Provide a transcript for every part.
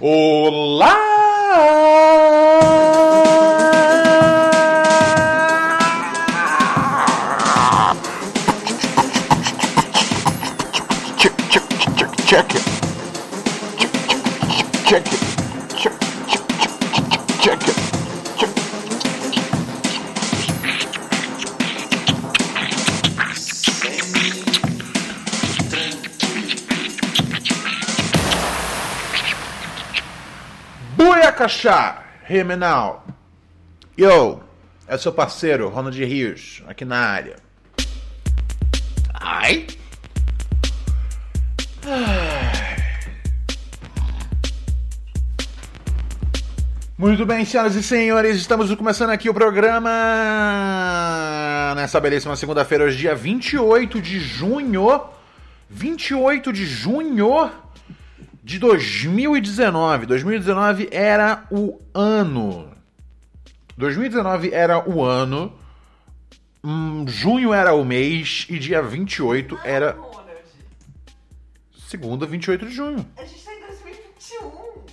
Olá! Buiacachá, Remenal. Yo, é seu parceiro, Ronald Rios, aqui na área. Ai. Muito bem, senhoras e senhores, estamos começando aqui o programa nessa belíssima segunda-feira, hoje dia 28 de junho. 28 de junho de 2019. 2019 era o ano. 2019 era o ano. hum, junho era o mês e dia 28 era Ronald, segunda, 28 de junho. a gente tá em 2021.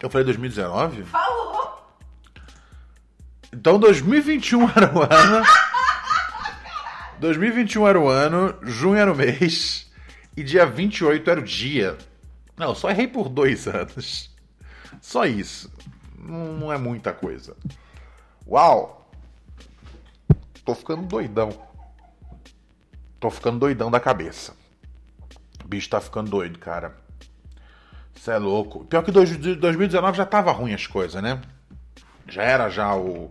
Eu falei 2019? Falou! Então 2021 era o ano. 2021 era o ano, junho era o mês e dia 28 era o dia. Não, só errei por dois anos. Só isso. Não, não é muita coisa. Uau! Tô ficando doidão. Tô ficando doidão da cabeça. O bicho tá ficando doido, cara. Isso é louco. Pior que dois- 2019 já tava ruim as coisas, né? Já era já o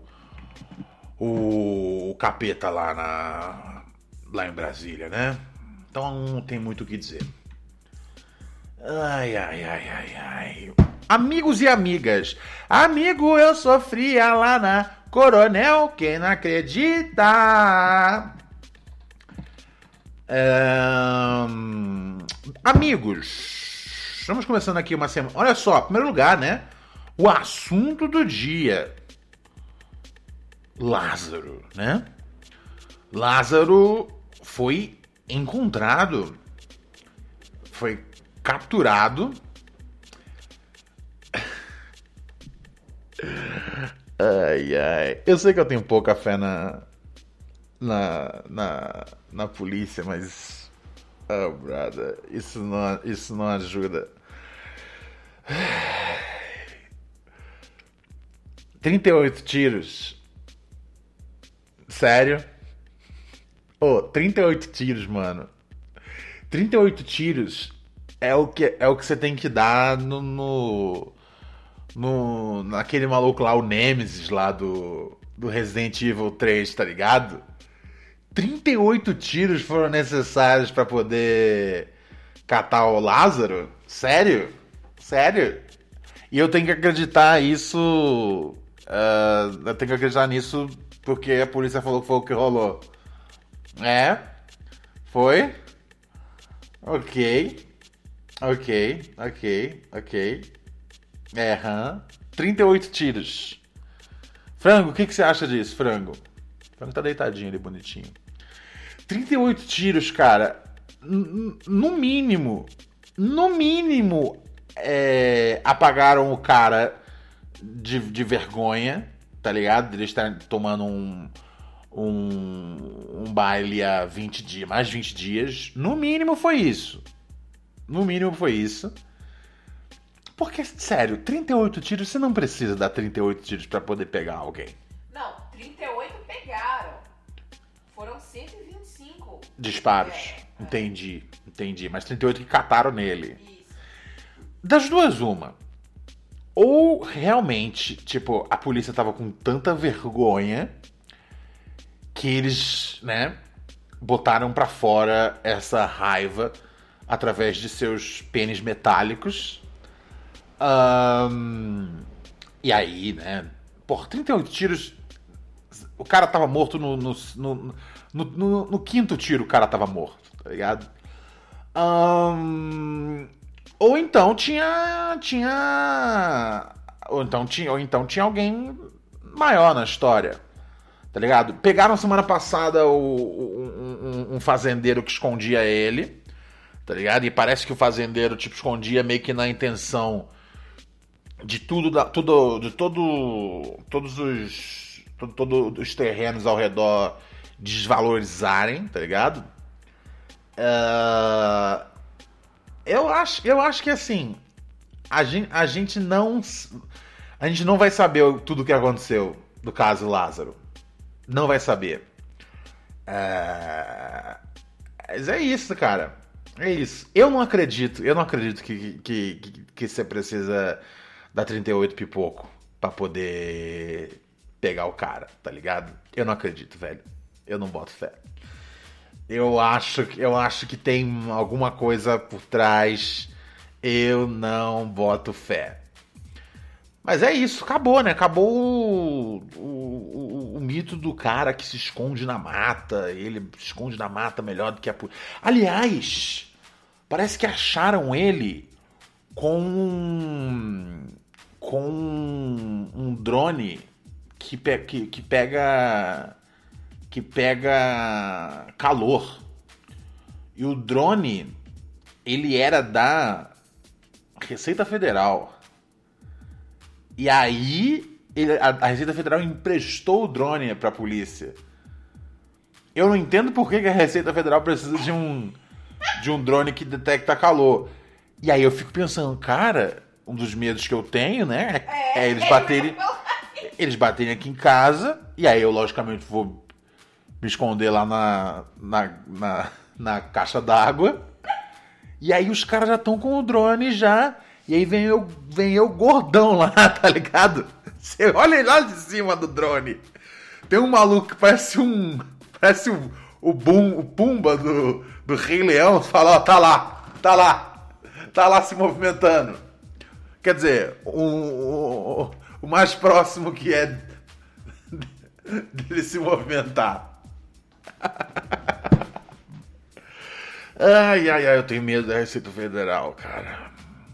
o, o capeta lá na lá em Brasília, né? Então não tem muito o que dizer. Ai, ai, ai, ai, ai. Amigos e amigas, amigo, eu sofria lá na Coronel, quem não acredita? Ahn, amigos, estamos começando aqui uma semana. Olha só, primeiro lugar, né? O assunto do dia. Lázaro, né? Lázaro foi encontrado, foi capturado. Ai, ai. Eu sei que eu tenho pouca fé na. na. na, na polícia, mas. Oh, brother, isso não, isso não ajuda. 38 tiros. Sério? Ô, 38 tiros, mano. 38 tiros é o que é o que você tem que dar no, no no naquele maluco lá o Nemesis lá do do Resident Evil 3, tá ligado? 38 tiros foram necessários pra poder catar o Lázaro? Sério? Sério? E eu tenho que acreditar isso. ah, eu tenho que acreditar nisso porque a polícia falou que foi o que rolou. É? Foi? Ok. Ok, ok, ok. É, hã? 38 tiros. Frango, o que, que você acha disso, Frango? Frango tá deitadinho ali, bonitinho. 38 tiros, cara. No mínimo, no mínimo, é, apagaram o cara de, de vergonha, tá ligado? Ele estar tomando um, um, um baile há 20 dias, mais de 20 dias. No mínimo foi isso. No mínimo foi isso. Porque, sério, 38 tiros, você não precisa dar 38 tiros pra poder pegar alguém. Não, 38 pegaram. Foram 125. Disparos. É, é. Entendi, entendi. Mas 38 que cataram nele. Isso. Das duas, uma. Ou realmente, tipo, a polícia tava com tanta vergonha que eles, né, botaram pra fora essa raiva através de seus pênis metálicos. Ahn, e aí, né? Por 38 tiros. O cara tava morto no no, no, no, no- quinto tiro, o cara tava morto, tá ligado? Ahn, ou então tinha. Tinha. Ou então tinha, ou então tinha alguém maior na história. Tá ligado? Pegaram semana passada o, um, um- um fazendeiro que escondia ele. Tá ligado? E parece que o fazendeiro, tipo, escondia meio que na intenção de tudo, da, tudo de todo, todos os, todo, todo os terrenos ao redor desvalorizarem, tá ligado? Ah, eu acho, eu acho que assim, a gente, a gente não, a gente não vai saber tudo o que aconteceu do caso Lázaro, não vai saber. É, Mas é isso, cara. É isso. Eu não acredito, eu não acredito que, que, que, que você precisa dar 38 pipoco pra poder pegar o cara, tá ligado? Eu não acredito, velho. Eu não boto fé. Eu acho, eu acho que tem alguma coisa por trás. Eu não boto fé. Mas é isso, acabou, né? Acabou o, o, o- o mito do cara que se esconde na mata. Ele se esconde na mata melhor do que a polícia. Aliás, parece que acharam ele com um, com um drone que, pe- que, que pega que pega calor. E o drone ele era da Receita Federal. E aí ele- a, a Receita Federal emprestou o drone pra polícia. Eu não entendo por que, que a Receita Federal precisa de um de um drone que detecta calor. E aí eu fico pensando, cara, um dos medos que eu tenho, né, é, é eles baterem eles baterem aqui em casa e aí eu logicamente vou me esconder lá na na, na, na caixa d'água. E aí os caras já estão com o drone já. E aí vem eu, vem eu gordão lá, tá ligado? Você olha lá de cima do drone. Tem um maluco que parece um. Parece o, o, Bum, o Pumba do, do Rei Leão. Fala, ó, tá lá, tá lá. Tá lá se movimentando. Quer dizer, o, o, o mais próximo que é dele se movimentar. Ai, ai, ai, eu tenho medo da Receita Federal, cara.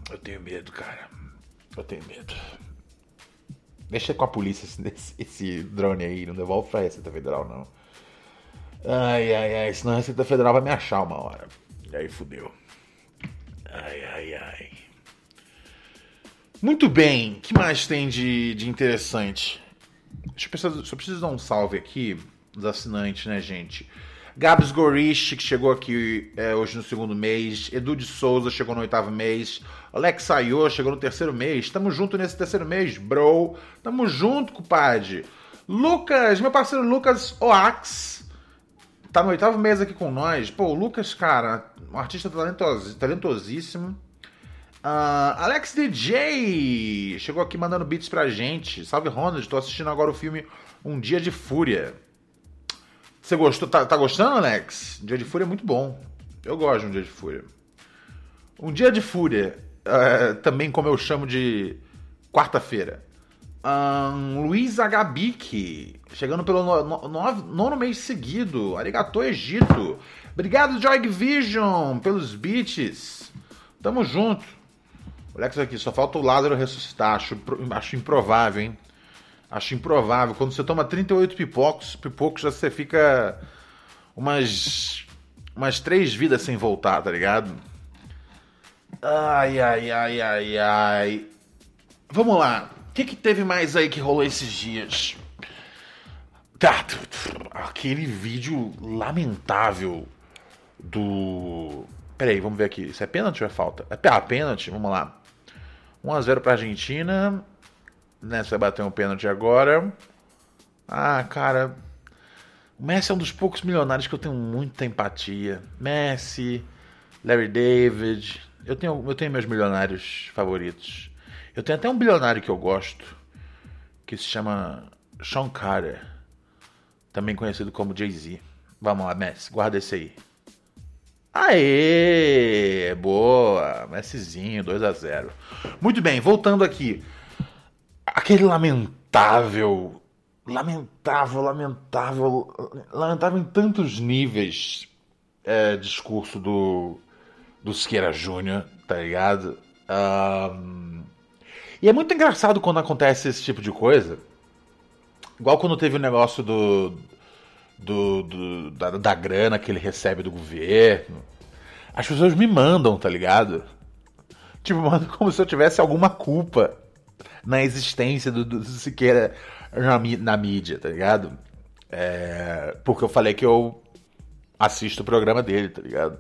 Eu tenho medo, cara. Eu tenho medo. Deixa com a polícia esse, esse- drone aí, não devolve pra Receita Federal, não. Ai, ai, ai, senão a Receita Federal vai me achar uma hora. E aí fudeu. Ai, ai, ai. Muito bem, o que mais tem de, de interessante? Deixa eu pensar, só preciso dar um salve aqui dos assinantes, né, gente? Gabs Gorish, que chegou aqui é, hoje no segundo mês. Edu de Souza chegou no oitavo mês. Alex Ayô chegou no terceiro mês. Tamo junto nesse terceiro mês, bro. Tamo junto, compadre. Lucas, meu parceiro Lucas Oax, tá no oitavo mês aqui com nós. Pô, o Lucas, cara, um artista talentos, talentosíssimo. Ah, Alex DJ chegou aqui mandando beats pra gente. Salve Ronald, tô assistindo agora o filme Um Dia de Fúria. Você gostou? Tá, tá gostando, Alex? Um Dia de Fúria é muito bom. Eu gosto de Um Dia de Fúria. Um Dia de Fúria, eh, também como eu chamo de quarta-feira. Ahn, Luiz Agabique, chegando pelo no, no- nono mês seguido. Arigato, Egito. Obrigado, Joy Vision, pelos beats. Tamo junto. Alex aqui, só falta o Lázaro ressuscitar. Acho, acho improvável, hein? Acho improvável. Quando você toma 38 pipocos, pipocos já você fica umas umas três vidas sem voltar, tá ligado? Ai, ai, ai, ai, ai. Vamos lá. Que, que teve mais aí que rolou esses dias? Tá, aquele vídeo lamentável do. Peraí, vamos ver aqui. Isso é pênalti ou é falta? É ah, pênalti, vamos lá. 1x0 pra Argentina. Né, você vai bater um pênalti agora. Ah, cara. O Messi é um dos poucos milionários que eu tenho muita empatia. Messi, Larry David. Eu tenho, eu tenho meus milionários favoritos. Eu tenho até um bilionário que eu gosto. Que se chama Sean Carter. Também conhecido como Jay-Z. Vamos lá, Messi, guarda esse aí. Aê! Boa! Messizinho, 2 a 0 Muito bem, voltando aqui. Aquele lamentável, lamentável, lamentável, lamentável em tantos níveis é, discurso do, do Siqueira Júnior, tá ligado? Um, e é muito engraçado quando acontece esse tipo de coisa. Igual quando teve o negócio do, do, do da, da, grana que ele recebe do governo. As pessoas me mandam, tá ligado? Tipo, mandam como se eu tivesse alguma culpa na existência do, do Siqueira na, na mídia, tá ligado? É, porque eu falei que eu assisto o programa dele, tá ligado?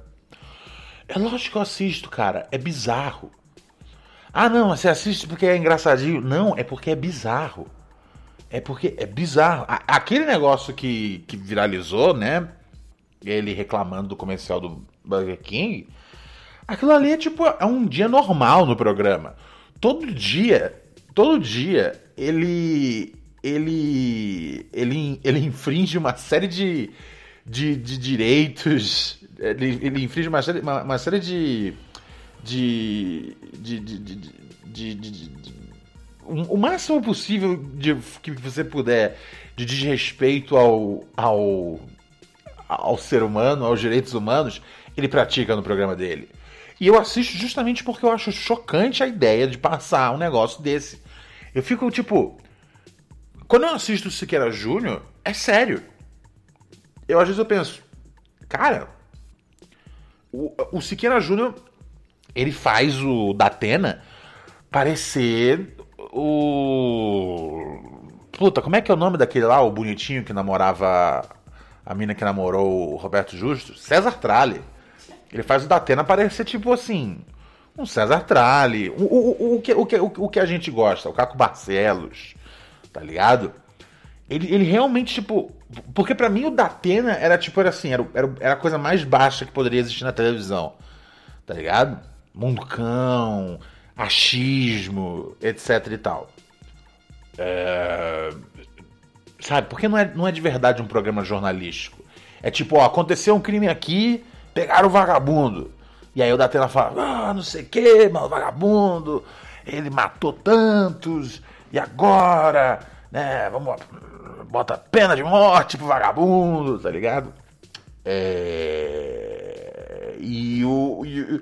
É lógico que eu assisto, cara. É bizarro. Ah, não, você assiste porque é engraçadinho. Não, é porque é bizarro. É porque é bizarro. Aquele negócio que, que viralizou, né? Ele reclamando do comercial do Burger King. Aquilo ali é tipo, é um dia normal no programa. Todo dia, todo dia, ele. Ele. Ele, ele infringe uma série de, de, de direitos. Ele, ele infringe uma série, uma, uma série de de, de, de, de, o máximo possível de que você puder de desrespeito ao, ao, ao ser humano, aos direitos humanos, ele pratica no programa dele. E eu assisto justamente porque eu acho chocante a ideia de passar um negócio desse. Eu fico tipo. Quando eu assisto Siqueira Júnior, é sério. Eu às vezes eu penso, cara, o, o Siqueira Júnior ele faz o Datena parecer o. Puta, como é que é o nome daquele lá, o bonitinho que namorava. A mina que namorou o Roberto Justo? César Tralli. Ele faz o Datena parecer tipo assim. Um César Tralli. O, o, o, que, o, que, o, que a gente gosta, o Caco Barcelos. Tá ligado? Ele, ele realmente, tipo. Porque para mim o Datena era tipo, era assim, era, era, era a coisa mais baixa que poderia existir na televisão. Tá ligado? Munducão, achismo, etc e tal. É... Sabe, porque não é, não é de verdade um programa jornalístico. É tipo, ó, aconteceu um crime aqui, pegaram o vagabundo. E aí o Datena fala, ah, não sei o que, mano, vagabundo, ele matou tantos, e agora, né, vamos, bota pena de morte pro vagabundo, tá ligado? É... E o, e,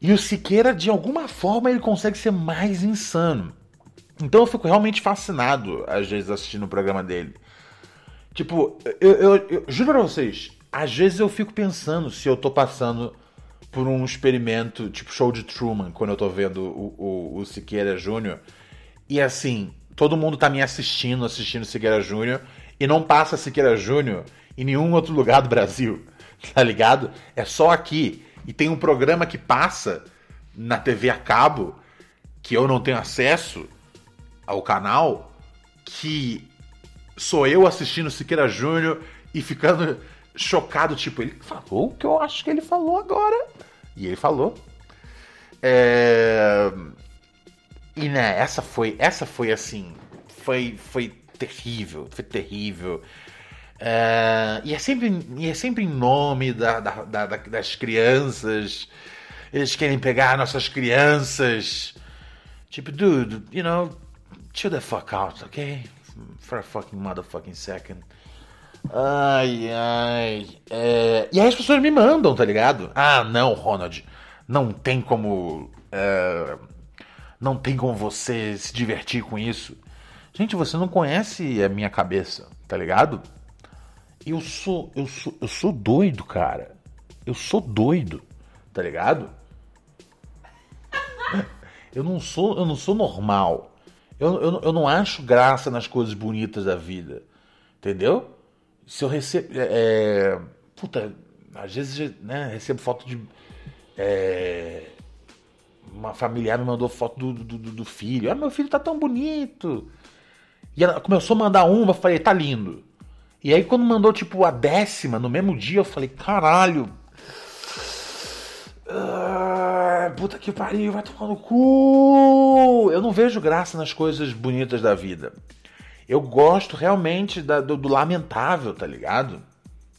e o Siqueira, de alguma forma, ele consegue ser mais insano. Então eu fico realmente fascinado, às vezes, assistindo o programa dele. Tipo, eu, eu, eu, juro pra vocês, às vezes eu fico pensando se eu tô passando por um experimento, tipo show de Truman, quando eu tô vendo o, o, o Siqueira Júnior. E assim, todo mundo tá me assistindo, assistindo Siqueira Júnior, e não passa Siqueira Júnior em nenhum outro lugar do Brasil, tá ligado? É só aqui e tem um programa que passa na TV a cabo que eu não tenho acesso ao canal, que sou eu assistindo Siqueira Júnior e ficando chocado, tipo, ele falou o que eu acho que ele falou agora. E ele falou. É... E né, essa foi, essa foi assim, foi, foi terrível, foi terrível. É, e, é sempre, e é sempre em nome da, da, da, das crianças. Eles querem pegar nossas crianças. Tipo, dude, you know, chill the fuck out, ok? For a fucking motherfucking second. Ai, ai. É... E aí as pessoas me mandam, tá ligado? Ah, não, Ronald. Não tem como. É... Não tem como você se divertir com isso. Gente, você não conhece a minha cabeça, tá ligado? Eu sou, eu sou, eu sou doido, cara. Eu sou doido, tá ligado? Eu não sou, eu não sou normal. Eu, eu, eu não acho graça nas coisas bonitas da vida, entendeu? Se eu recebo, é, é, puta, às vezes, né, recebo foto de é, uma familiar me mandou foto do, do, do, filho. Ah, meu filho tá tão bonito. E ela começou a mandar uma, eu falei, tá lindo. E aí quando mandou tipo a décima no mesmo dia, eu falei, caralho. Ah, puta que pariu, vai tomar no cu. Eu não vejo graça nas coisas bonitas da vida. Eu gosto realmente da, do, do, lamentável, tá ligado?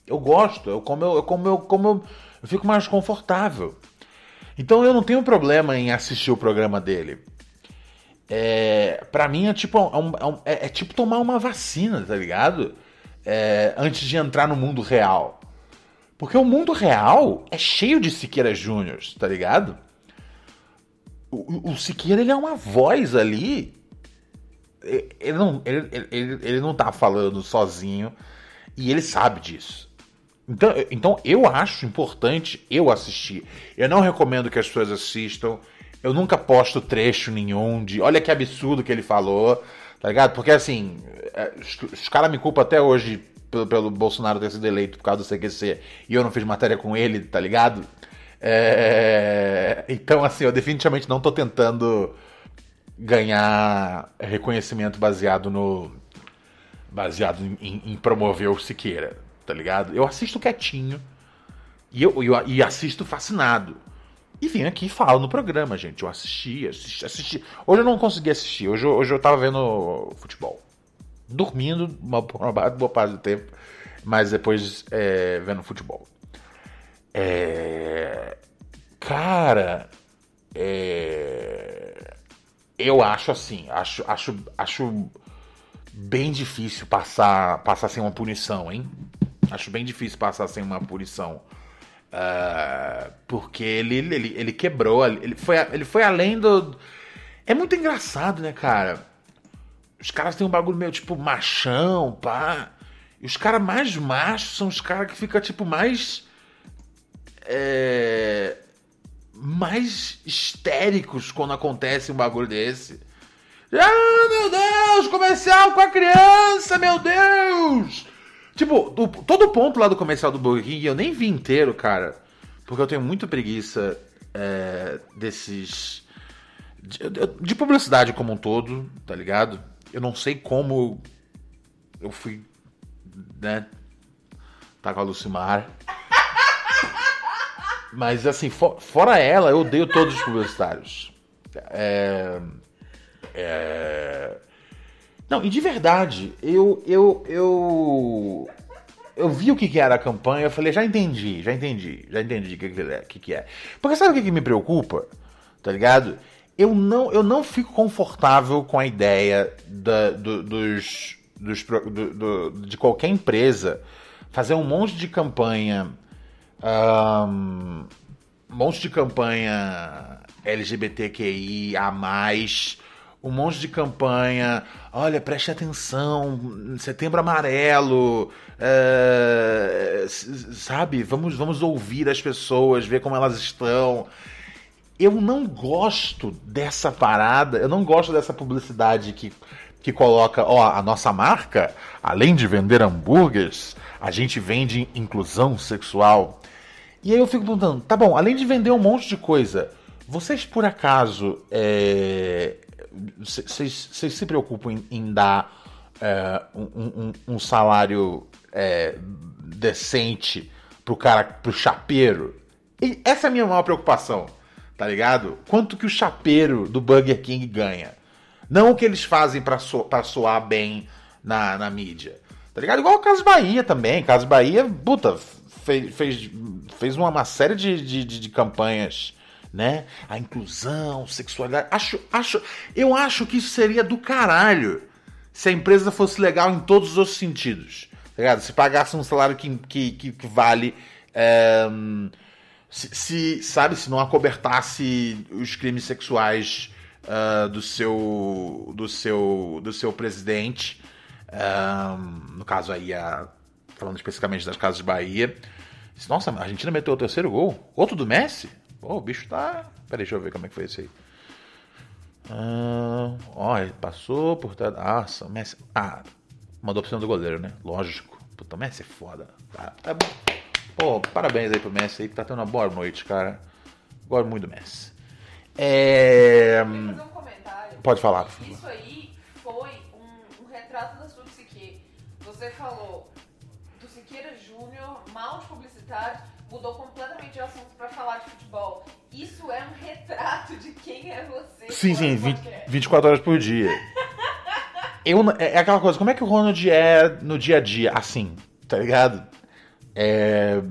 Eu gosto, eu como eu, como eu, como eu, eu fico mais confortável. Então eu não tenho problema em assistir o programa dele. É, para mim é tipo, é, um, é, um, é, é, tipo tomar uma vacina, tá ligado? É, antes de entrar no mundo real. Porque o mundo real é cheio de Siqueira Júnior, tá ligado? O, o, Siqueira ele é uma voz ali. Ele não, ele, ele, ele não tá falando sozinho e ele sabe disso. Então, então eu acho importante eu assistir. Eu não recomendo que as pessoas assistam. Eu nunca posto trecho nenhum de olha que absurdo que ele falou, tá ligado? Porque assim, é, os, caras me culpam até hoje pelo, pelo, Bolsonaro ter sido eleito por causa do CQC e eu não fiz matéria com ele, tá ligado? É, então, assim, eu definitivamente não tô tentando ganhar reconhecimento baseado no. baseado em, em promover o Siqueira, tá ligado? Eu assisto quietinho e, eu, eu, e assisto fascinado. E vim aqui e falo no programa, gente. Eu assisti, assisti, assisti. Hoje eu não consegui assistir. Hoje, hoje eu tava vendo futebol. Dormindo uma, uma boa parte do tempo. Mas depois é, vendo futebol. É... Cara. É... Eu acho assim. Acho, acho, acho bem difícil passar, passar sem uma punição, hein? Acho bem difícil passar sem uma punição. Uh, porque ele, ele, ele quebrou, ele foi, ele foi além do. É muito engraçado, né, cara? Os caras têm um bagulho meio tipo machão, pá. E os caras mais machos são os caras que ficam, tipo, mais. É, mais histéricos quando acontece um bagulho desse. Ah, meu Deus, comercial com a criança, meu Deus! Tipo, todo o ponto lá do comercial do Burger King eu nem vi inteiro, cara. Porque eu tenho muita preguiça é, desses. De, de, publicidade como um todo, tá ligado? Eu não sei como eu fui, né? Tá com a Lucimar. Mas assim, for, fora ela, eu odeio todos os publicitários. É. É. Não, e de verdade, eu eu eu eu vi o que, que era a campanha, eu falei, já entendi, já entendi, já entendi o que, que, é, que, que é. Porque sabe o que, que me preocupa? Tá ligado? Eu não, eu não fico confortável com a ideia da, do, dos, dos do, do, de qualquer empresa fazer um monte de campanha. Um, um monte de campanha LGBTQI a mais um monte de campanha. Olha, preste atenção, setembro amarelo, é, sabe? Vamos, vamos ouvir as pessoas, ver como elas estão. Eu não gosto dessa parada, eu não gosto dessa publicidade que, que coloca, ó, a nossa marca, além de vender hambúrgueres, a gente vende inclusão sexual. E aí eu fico perguntando, tá bom, além de vender um monte de coisa, vocês por acaso é, vocês se preocupam em, em dar é, um, um, um, salário é, decente pro cara, pro chapeiro? E essa é a minha maior preocupação, tá ligado? Quanto que o chapeiro do Burger King ganha? Não o que eles fazem para so, pra soar bem na, na mídia. Tá ligado? Igual o Caso Bahia também. Caso Bahia, puta, fez, fez, fez uma, uma série de, de, de campanhas né? A inclusão, sexualidade. Acho, acho, eu acho que isso seria do caralho se a empresa fosse legal em todos os sentidos. Tá? Se pagasse um salário que, que, que, que vale. É, se, se, sabe, se não acobertasse os crimes sexuais uh, do seu do seu do seu presidente, uh, no caso aí a, falando especificamente das casas de Bahia. Nossa, a Argentina meteu o terceiro gol, outro do Messi. Pô, o bicho tá. Peraí, deixa eu ver como é que foi esse aí. Ah, ó, ele passou por trás. Nossa, o Messi. Ah, mandou pra cima do goleiro, né? Lógico. Puta, o Messi é foda. Tá, tá bom. Pô, parabéns aí pro Messi aí, que tá tendo uma boa noite, cara. Gosto muito do Messi. É. fazer um comentário. Pode falar. Isso aí foi um, um retrato da sua psique. Você falou do Siqueira Júnior, mal de publicidade mudou completamente de assunto para falar de futebol. Isso é um retrato de quem é você. Sim, sim, 20, 24 horas por dia. Eu, é, é aquela coisa, como é que o Ronald é no dia a dia, assim, tá ligado? É,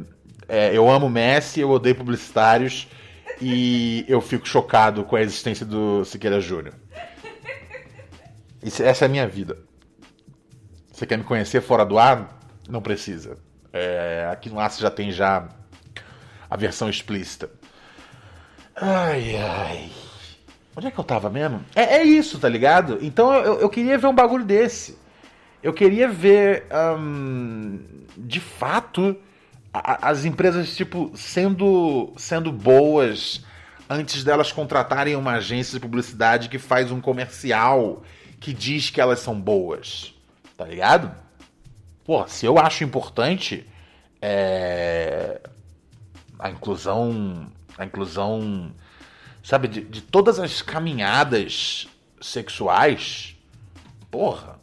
É, eu amo Messi, eu odeio publicitários e eu fico chocado com a existência do Siqueira Júnior. Essa é a minha vida. Você quer me conhecer fora do ar? Não precisa. É, aqui no ar você já tem já a versão explícita. Ai, ai. Onde é que eu tava mesmo? É, é isso, tá ligado? Então eu, eu queria ver um bagulho desse. Eu queria ver, de fato, a- as empresas, tipo, sendo, sendo boas antes delas contratarem uma agência de publicidade que faz um comercial que diz que elas são boas. Tá ligado? Pô, se eu acho importante é, a inclusão. A inclusão. Sabe, de, de todas as caminhadas sexuais. Porra,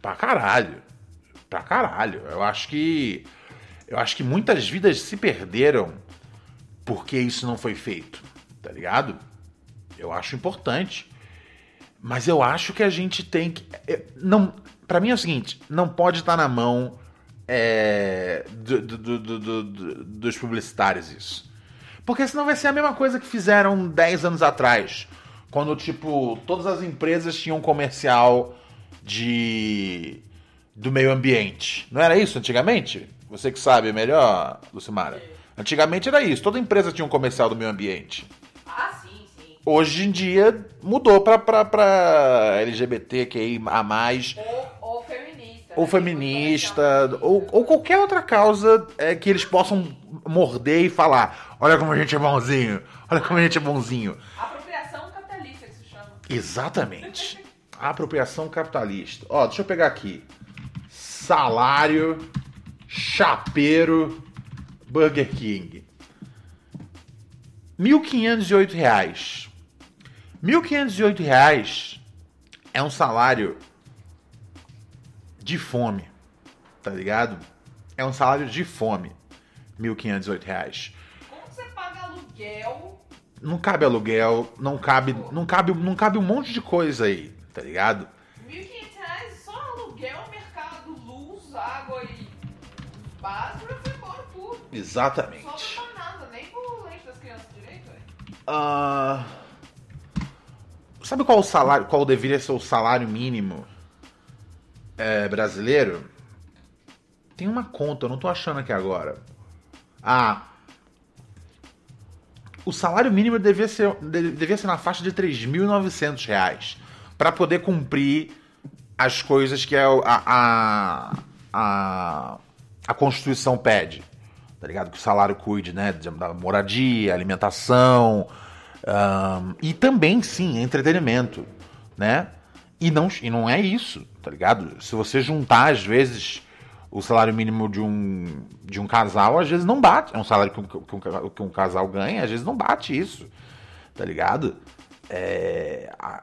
pra caralho. Pra caralho. Eu acho que. Eu acho que muitas vidas se perderam porque isso não foi feito. Tá ligado? Eu acho importante. Mas eu acho que a gente tem que. é, Não, para mim é o seguinte: não pode estar na mão é, do- do- do- do- do- do- dos publicitários isso. Porque senão vai ser a mesma coisa que fizeram 10 anos atrás. Quando, tipo, todas as empresas tinham um comercial de. do meio ambiente. Não era isso antigamente? Você que sabe melhor, Lucimara. Antigamente era isso. Toda empresa tinha um comercial do meio ambiente. Ah, sim, sim. Hoje em dia mudou pra, pra, pra LGBTQI a mais, ou feminista. ou né? feminista, ou, ou qualquer outra causa é, que eles possam morder e falar: olha como a gente é bonzinho, olha como a gente é bonzinho. Apropriação capitalista que se chama. Exatamente. Apropriação capitalista. Ó, deixa eu pegar aqui. Salário, chapeiro, Burger King. 1.508 reais. 1.508 reais é um salário de fome, tá ligado? É um salário de fome. 1.508 reais. Como você paga aluguel? Não cabe aluguel, não cabe, não cabe, não cabe um monte de coisa aí, tá ligado? 1.500 reais só aluguel, mercado, luz, água e básico já foi embora tudo. Exatamente. sobra pra nada, nem pro leite das crianças direito, velho. Ah, sabe qual o salário, qual deveria ser o salário mínimo é, brasileiro? Tem uma conta, eu não tô achando aqui agora. Ah, o salário mínimo devia ser, de- devia ser na faixa de 3.900 reais para poder cumprir as coisas que a, a, a, a Constituição pede. Tá ligado? Que o salário cuide, né? Da moradia, alimentação. ahn, e também, sim, entretenimento, né? E não, e não é isso, tá ligado? Se você juntar, às vezes, o salário mínimo de um, de um casal, às vezes não bate. É um salário que um, que um, que um casal ganha, às vezes não bate isso, tá ligado? É, a-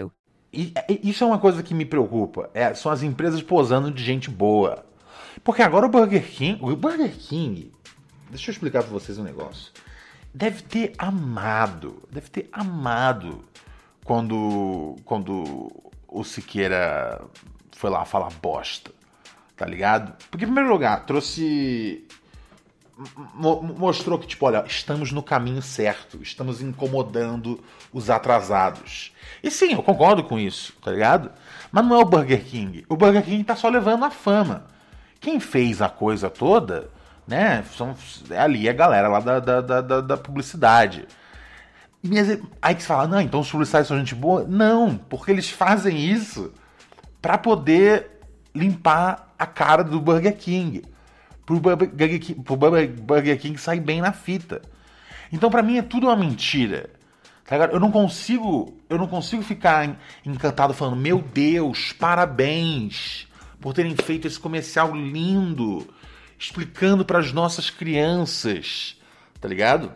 E, isso é uma coisa que me preocupa. É, são as empresas posando de gente boa. Porque agora o Burger King. O Burger King. Deixa eu explicar pra vocês um negócio. Deve ter amado. Deve ter amado quando. Quando o Siqueira foi lá falar bosta. Tá ligado? Porque, em primeiro lugar, trouxe. Mo- mostrou que, tipo, olha, estamos no caminho certo, estamos incomodando os atrasados. E sim, eu concordo com isso, tá ligado? Mas não é o Burger King. O Burger King tá só levando a fama. Quem fez a coisa toda, né? São, é ali a galera lá da, da, da, da- da publicidade. Aí que você fala, não, então os publicitários são gente boa? Não, porque eles fazem isso pra poder limpar a cara do Burger King. Pro Burger King, Burger King sair bem na fita. Então pra mim é tudo uma mentira. Tá ligado? Eu não consigo, eu não consigo ficar en- encantado falando, meu Deus, parabéns por terem feito esse comercial lindo, explicando para as nossas crianças, tá ligado?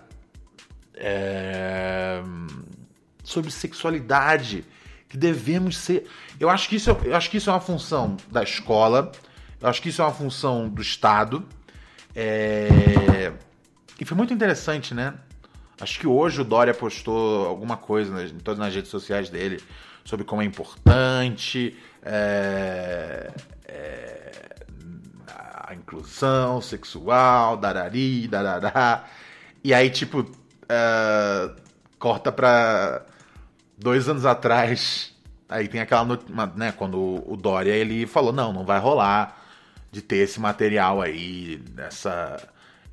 É, sobre sexualidade que devemos ser. Eu acho que isso, é- eu acho que isso é uma função da escola. Eu acho que isso é uma função do Estado. É, E foi muito interessante, né? Acho que hoje o Dória postou alguma coisa nas, em todas as redes sociais dele sobre como é importante é, é, a inclusão sexual, darari, darará. E aí, tipo, é, corta pra dois anos atrás. Aí tem aquela, not- uma- né, quando o Dória ele falou: não, não vai rolar de ter esse material aí, essa,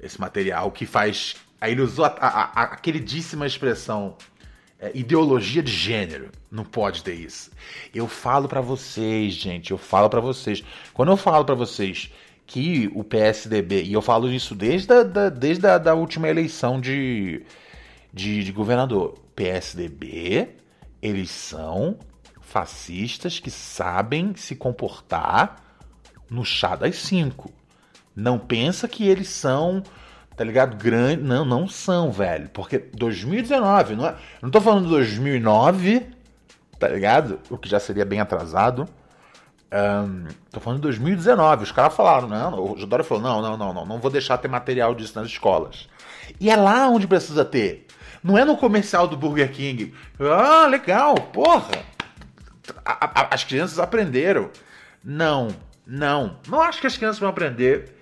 esse material que faz. Aí ele usou a, a- a- queridíssima expressão é, ideologia de gênero. Não pode ter isso. Eu falo pra vocês, gente, eu falo pra vocês. Quando eu falo pra vocês que o PSDB, e eu falo isso desde a, da, desde a da última eleição de, de, de governador, PSDB, eles são fascistas que sabem se comportar no chá das cinco. Não pensa que eles são, tá ligado? Grande. Não, não são, velho. Porque 2019, não é. Não tô falando de 2009, tá ligado? O que já seria bem atrasado. Ahn, tô falando de 2019. Os caras falaram, não. O Jodório falou: não, não, não, não. Não vou deixar ter material disso nas escolas. E é lá onde precisa ter. Não é no comercial do Burger King. Ah, legal, porra as crianças aprenderam. Não, não. Não acho que as crianças vão aprender.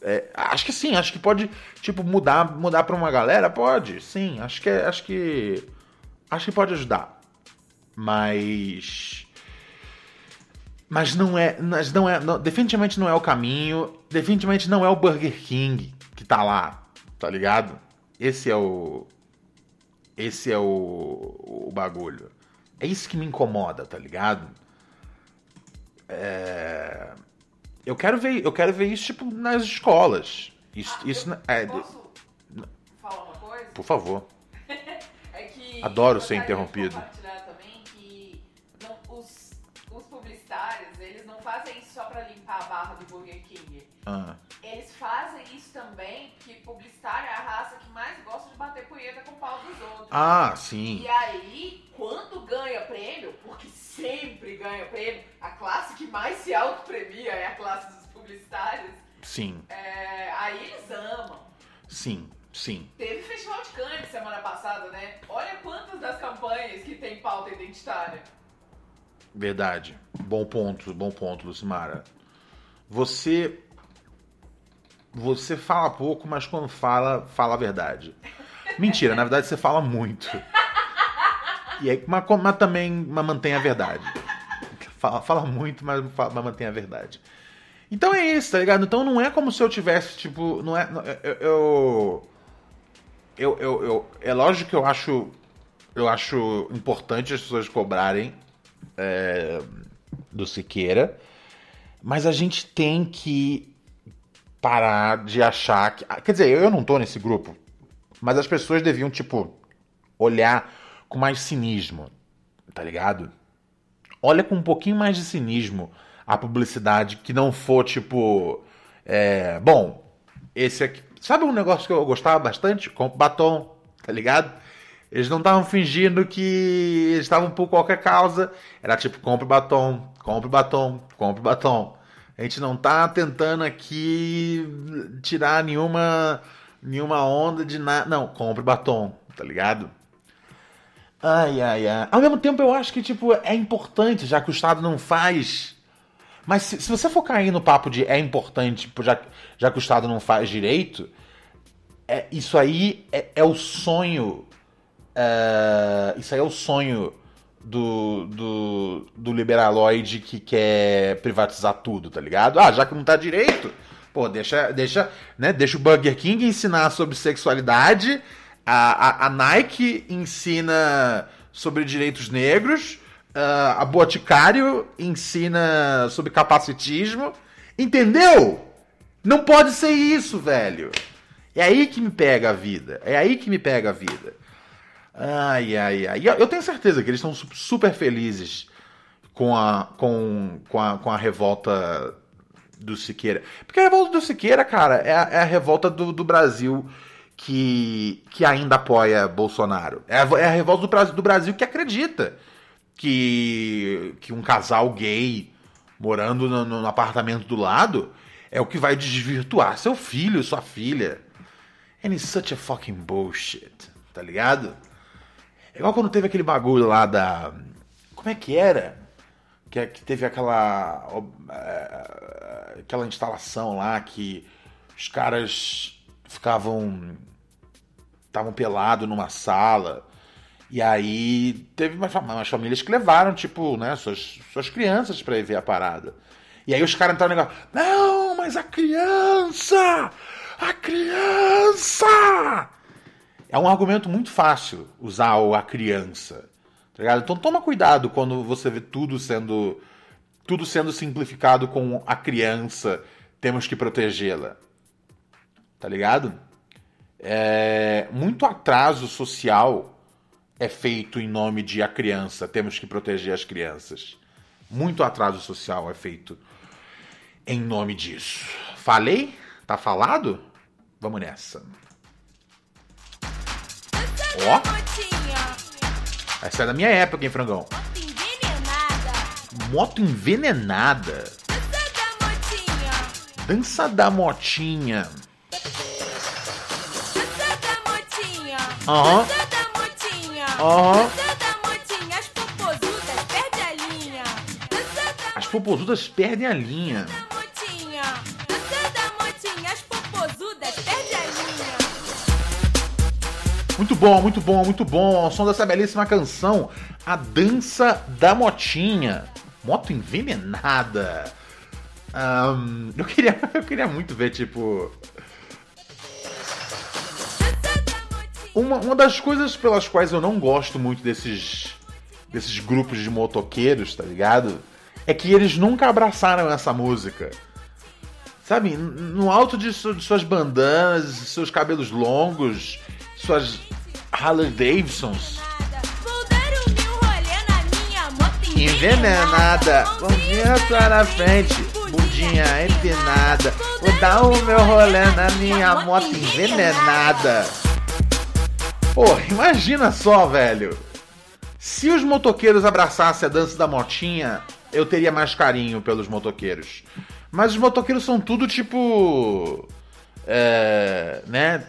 É, acho que sim, acho que pode, tipo, mudar, mudar para uma galera, pode, sim. Acho que, acho que, acho que pode ajudar. Mas, mas não é, mas não é, não- definitivamente não é o caminho. Definitivamente não é o Burger King que tá lá, tá ligado? Esse é o, esse é o, o bagulho. É isso que me incomoda, tá ligado? É, Eu quero ver, eu quero ver isso tipo nas escolas. Isso, Ah, isso é, Posso falar uma coisa? por favor. É que Adoro ser interrompido. também que não- os, os publicitários, eles não fazem isso só pra limpar a barra do Burger King. Ah, Eles fazem isso também porque publicitário é a raça que mais gosta de bater punheta com o pau dos outros. Ah, sim. E aí, quando ganha prêmio, porque sempre ganha prêmio, a classe que mais se autopremia é a classe dos publicitários, Sim, é, aí eles amam. sim, sim. Teve Festival de Cannes semana passada, né? Olha quantas das campanhas que tem pauta identitária. Verdade. Bom ponto, bom ponto, Lucimara. Você. Você fala pouco, mas quando fala, fala a verdade. Mentira, na verdade você fala muito. E aí, mas, mas também mas mantém a verdade. Fala, fala muito, mas, mas mantém a verdade. Então é isso, tá ligado? Então não é como se eu tivesse, tipo. Não é. eu- eu, eu, eu, eu- é lógico que eu acho eu acho importante as pessoas cobrarem é, do Siqueira, mas a gente tem que parar de achar que. Quer dizer, eu não tô nesse grupo, mas as pessoas deviam, tipo, olhar com mais cinismo, tá ligado? Olha com um pouquinho mais de cinismo a publicidade que não for, tipo. É, bom, esse aqui. Sabe um negócio que eu gostava bastante? Compre batom, tá ligado? Eles não estavam fingindo que eles estavam por qualquer causa. Era tipo, compre batom, compre batom, compre batom. A gente não tá tentando aqui tirar nenhuma nenhuma onda de nada. Não, compre batom, tá ligado? Ai, ai, ai. Ao mesmo tempo, eu acho que, tipo, é importante, já que o Estado não faz. Mas se, se você for cair no papo de é importante, tipo, já, já que o Estado não faz direito, é, isso aí é, é o sonho. É, isso aí é o sonho do, do, do liberaloide que quer privatizar tudo, tá ligado? Ah, já que não tá direito, pô, deixa, deixa, né, deixa o Burger King ensinar sobre sexualidade a, a, a Nike ensina sobre direitos negros, uh, a Boticário ensina sobre capacitismo. Entendeu? Não pode ser isso, velho. É aí que me pega a vida. É aí que me pega a vida. Ai, ai, ai. Eu tenho certeza que eles estão super felizes com a, com, com a, com a revolta do Siqueira. Porque a revolta do Siqueira, cara, é a, é a revolta do, do Brasil que, que ainda apoia Bolsonaro. É a, é a revolta do Brasil, do Brasil que acredita que, que um casal gay morando no, no, apartamento do lado é o que vai desvirtuar seu filho, sua filha. And it's such a fucking bullshit, tá ligado? É igual quando teve aquele bagulho lá da. Como é que era? Que, que teve aquela. É, aquela instalação lá que os caras ficavam estavam pelados numa sala. E aí teve umas, umas, famílias que levaram, tipo, né, suas, suas crianças para ir ver a parada. E aí os caras entraram no negócio, não, mas a criança! A criança! É um argumento muito fácil usar o a criança. Tá ligado? Então toma cuidado quando você vê tudo sendo tudo sendo simplificado com a criança, temos que protegê-la. Tá ligado? É, muito atraso social é feito em nome de a criança, temos que proteger as crianças. Muito atraso social é feito em nome disso. Falei? Tá falado? Vamos nessa. Ó. Essa é da minha época, hein, frangão? Moto envenenada. Dança da motinha. Aham. Aham. As popozudas perdem a linha. As popozudas perdem a linha. Muito bom, muito bom, muito bom. O som dessa belíssima canção, A Dança da Motinha. Moto envenenada. Um, eu, queria, eu queria muito ver, tipo, Uma, uma das coisas pelas quais eu não gosto muito desses, desses grupos de motoqueiros, tá ligado? É que eles nunca abraçaram essa música. Sabe, no alto de, su, de suas bandanas, seus cabelos longos, suas Harley Davidsons. Envenenada, bundinha só na frente, bundinha empinada. Vou dar o meu rolê na minha moto envenenada. Pô, imagina só, velho. Se os motoqueiros abraçassem a dança da motinha, eu teria mais carinho pelos motoqueiros. Mas os motoqueiros são tudo tipo. É, né?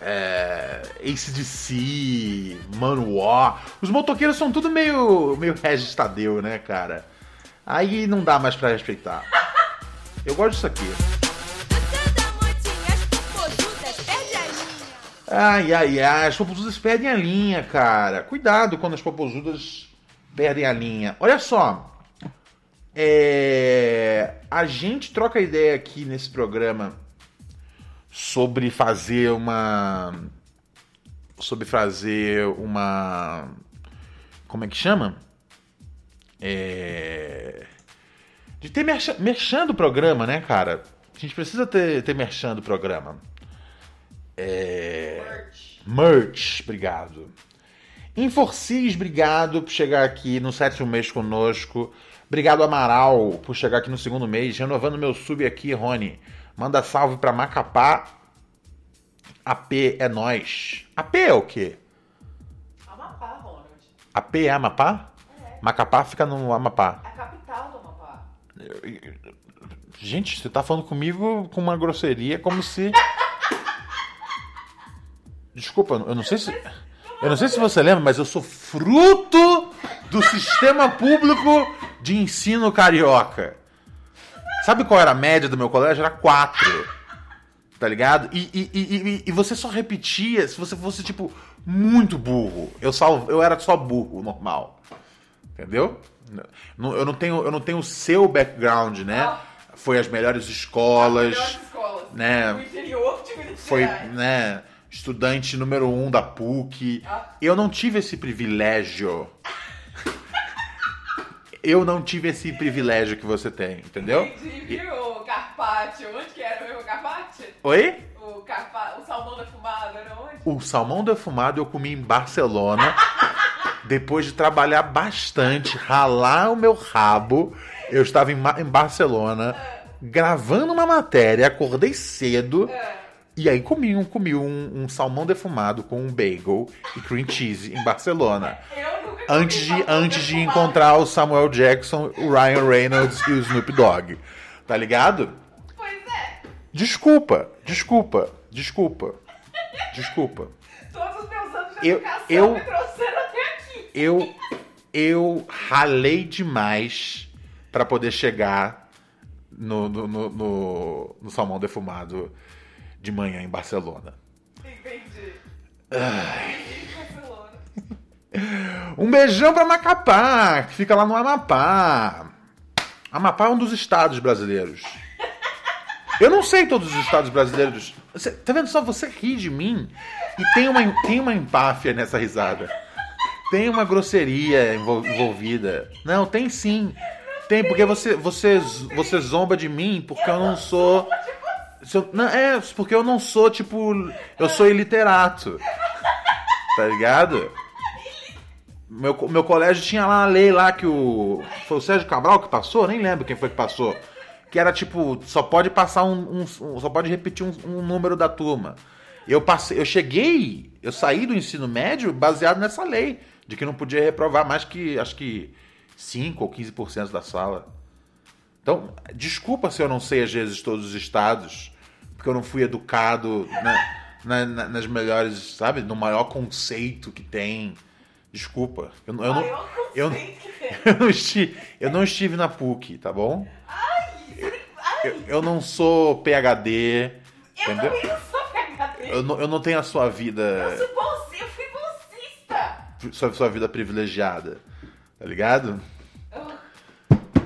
É, ACDC, Manowar. Os motoqueiros são tudo meio, meio Regis né, cara? Aí não dá mais para respeitar. Eu gosto disso aqui. Ai, ai, ai, as popozudas perdem a linha, cara. Cuidado quando as popozudas perdem a linha. Olha só. É... A gente troca ideia aqui nesse programa sobre fazer uma. Sobre fazer uma. Como é que chama? É, de ter merchan, do programa, né, cara? A gente precisa ter, ter do programa. É... Merch, obrigado. Inforcis, obrigado por chegar aqui no sétimo mês conosco. Obrigado, Amaral, por chegar aqui no segundo mês. Renovando meu sub aqui, Rony. Manda salve pra Macapá. AP é nós. AP é o quê? Amapá, Ronald. AP é Amapá? Macapá fica no Amapá. É a capital do Amapá. Gente, você tá falando comigo com uma grosseria como se. Desculpa, eu não sei se. Eu não sei se você lembra, mas eu sou fruto do sistema público de ensino carioca. Sabe qual era a média do meu colégio? Era 4. Tá ligado? E, e, e, e- você só repetia se você fosse, tipo, muito burro. Eu, só, eu era só burro, normal. Entendeu? Eu não tenho, eu não tenho o seu background, né? Foi as melhores escolas, Melhores escolas. né? No interior de Minas foi, né, estudante número um da PUC. Eu não tive esse privilégio. Eu não tive esse privilégio que você tem, entendeu? Entendi, viu, o Carpaccio? Onde que era mesmo o Carpaccio? Oi? O, Carpa... o salmão defumado, era onde? O salmão defumado eu comi em Barcelona. Depois de trabalhar bastante, ralar o meu rabo, eu estava em, Ma- em Barcelona gravando uma matéria, acordei cedo e aí comi um, comi um, um salmão defumado com um bagel e cream cheese em Barcelona. Eu nunca comi Antes de, antes de defumado. encontrar o Samuel Jackson, o Ryan Reynolds e o Snoop Dogg. Tá ligado? Pois é, Desculpa, desculpa, desculpa, desculpa. todos os meus anos de Eu- educação eu- me trouxeram até aqui. Eu, eu ralei demais pra poder chegar no, no, no, no- no salmão defumado de manhã em Barcelona. Entendi. Entendi, Barcelona. Um beijão pra Macapá, que fica lá no Amapá. Amapá é um dos estados brasileiros. Eu não sei todos os estados brasileiros. Você, tá vendo só? Você ri de mim e tem uma, tem uma empáfia nessa risada. Tem uma grosseria envol- envolvida. Não, tem sim. Tem, porque você, você, você zomba de mim porque eu não sou. Eu- não, é, porque eu não sou, tipo. Eu sou iliterato. Tá ligado? Meu, meu colégio tinha lá uma lei lá que o. Foi o Sérgio Cabral que passou? Nem lembro quem foi que passou. Que era tipo, só pode passar um- um- só pode repetir um, um número da turma. Eu passei, eu cheguei, eu saí do ensino médio baseado nessa lei. De que não podia reprovar mais que acho que 5 ou 15% da sala. Então, desculpa se eu não sei às vezes todos os estados, porque eu não fui educado na- na- na- nas melhores, sabe, no maior conceito que tem. Desculpa. Eu, não- eu não, Maior eu, eu não estive, eu não estive na PUC, tá bom? Eu, eu não sou PhD, Eu entendeu? também não sou PHD. Eu não, eu não tenho a sua Eu vida, sou bolsista, eu fui bolsista. sua, sua vida privilegiada, tá ligado?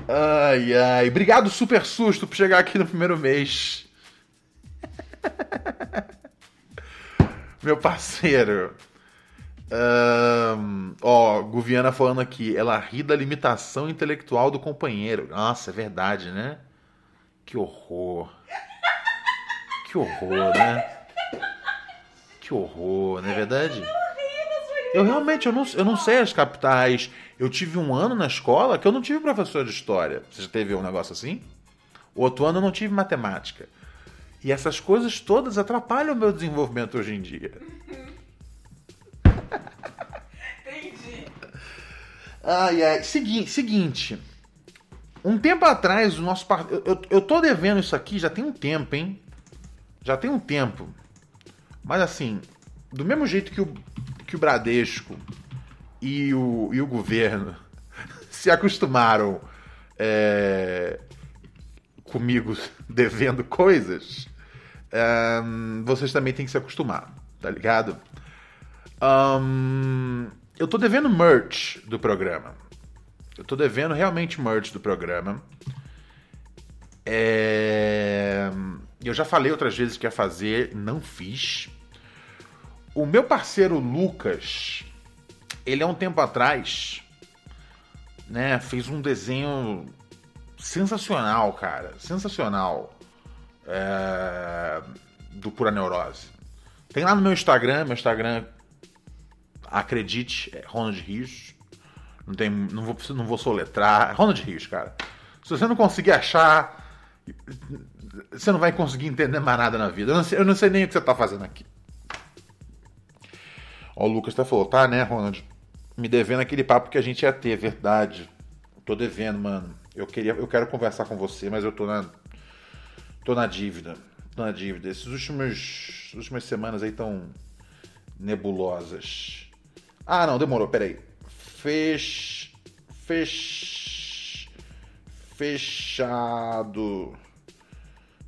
Ai, ai. Obrigado, super susto, por chegar aqui no primeiro mês. Meu parceiro. Ahn, ó, Guviana falando aqui. Ela ri da limitação intelectual do companheiro. Nossa, é verdade, né? Que horror. Que horror, né? Que horror, não é verdade? Eu realmente eu não, eu não sei as capitais. Eu tive um ano na escola que eu não tive professor de história. Você já teve um negócio assim? O outro ano eu não tive matemática. E essas coisas todas atrapalham o meu desenvolvimento hoje em dia. Entendi. Ai, ai. Segui seguinte. Um tempo atrás, o nosso par... eu, eu, eu tô devendo isso aqui já tem um tempo, hein? Já tem um tempo. Mas assim, do mesmo jeito que o, que o Bradesco e o, e o governo se acostumaram é, comigo devendo coisas, ahn, vocês também têm que se acostumar, tá ligado? Ahn, eu tô devendo merch do programa. Eu tô devendo realmente merch do programa. É, Eu já falei outras vezes que ia fazer, não fiz. O meu parceiro Lucas, ele há um tempo atrás né, fez um desenho sensacional, cara. Sensacional. É, do Pura Neurose. Tem lá no meu Instagram, meu Instagram, acredite, é Ronald Rios. Não, tem, não, vou, não vou soletrar. Ronald Rios, cara. Se você não conseguir achar, você não vai conseguir entender mais nada na vida. Eu não sei, eu não sei nem o que você tá fazendo aqui. Ó, o Lucas até falou, tá, né, Ronald? Me devendo aquele papo que a gente ia ter, verdade. Tô devendo, mano. Eu queria, eu quero conversar com você, mas eu tô na tô na dívida. Tô na dívida. Essas últimas últimas semanas aí tão nebulosas. Ah, não, demorou, peraí. Fech fech fechado.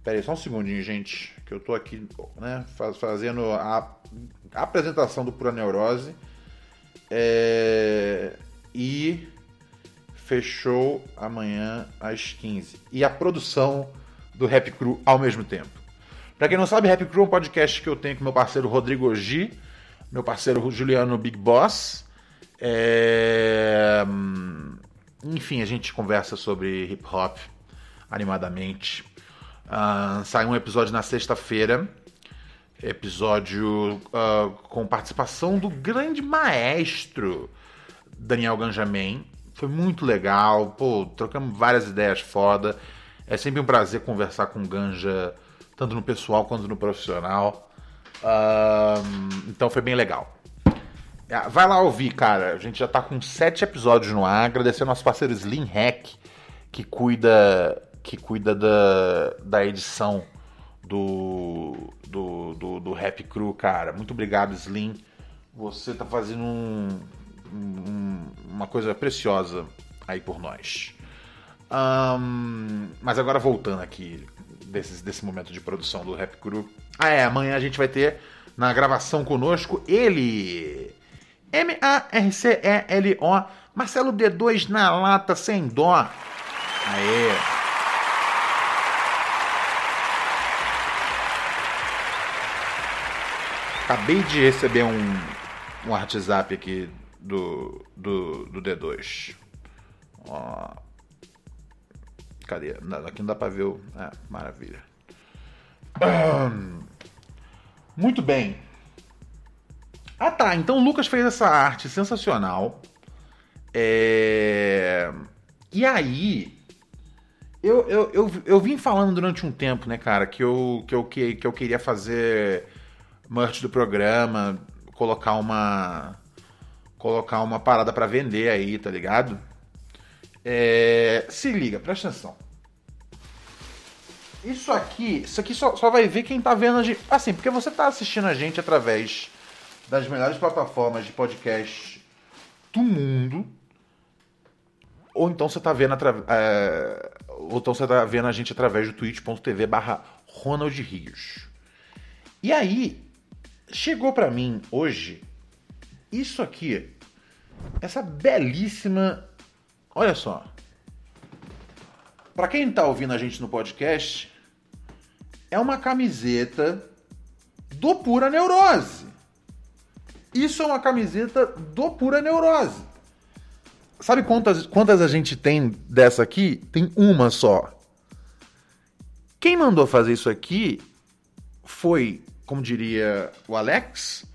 Peraí, só um segundinho, gente, que eu tô aqui, né, fazendo a apresentação do Pura Neurose. É, e fechou amanhã às 15. E a produção do Rap Crew ao mesmo tempo. Para quem não sabe, Rap Crew é um podcast que eu tenho com meu parceiro Rodrigo G, meu parceiro Juliano Big Boss. É... Enfim, a gente conversa sobre hip hop animadamente. Uh, sai um episódio na sexta-feira episódio uh, com participação do grande maestro Daniel Ganjamin. Foi muito legal, pô, trocamos várias ideias foda. É sempre um prazer conversar com Ganja, tanto no pessoal quanto no profissional. Então foi bem legal. É, vai lá ouvir, cara. A gente já tá com sete episódios no ar. Agradecer ao nosso parceiro Slim Hack, que cuida, que cuida da, da edição do, do, do, do Rap Crew, cara. Muito obrigado, Slim. Você tá fazendo um, um, uma coisa preciosa aí por nós. Um, mas agora voltando aqui desse, desse momento de produção do Rap Crew. Ah, é, amanhã a gente vai ter na gravação conosco ele. M-A-R-C-E-L-O. Marcelo D2 na lata sem dó. Aê. Acabei de receber um, um WhatsApp aqui do, do, do D2. Ó. Cadê? Aqui não dá pra ver o. É, maravilha. Muito bem. Ah tá, então o Lucas fez essa arte sensacional. É... E aí. Eu, eu, eu, eu vim falando durante um tempo, né, cara, que eu, que eu, que, que eu queria fazer merch do programa, colocar uma colocar uma parada para vender aí, tá ligado? É, se liga, presta atenção. Isso aqui, isso aqui só, só vai ver quem tá vendo a gente. Assim, porque você tá assistindo a gente através das melhores plataformas de podcast do mundo. Ou então você tá vendo atra... É, ou então você tá vendo a gente através do twitch.tv barra Ronald Rios. E aí, chegou para mim hoje isso aqui, essa belíssima, olha só. Para quem tá ouvindo a gente no podcast, é uma camiseta do Pura Neurose. Isso é uma camiseta do Pura Neurose. Sabe quantas, quantas a gente tem dessa aqui? Tem uma só. Quem mandou fazer isso aqui foi como diria o Alex,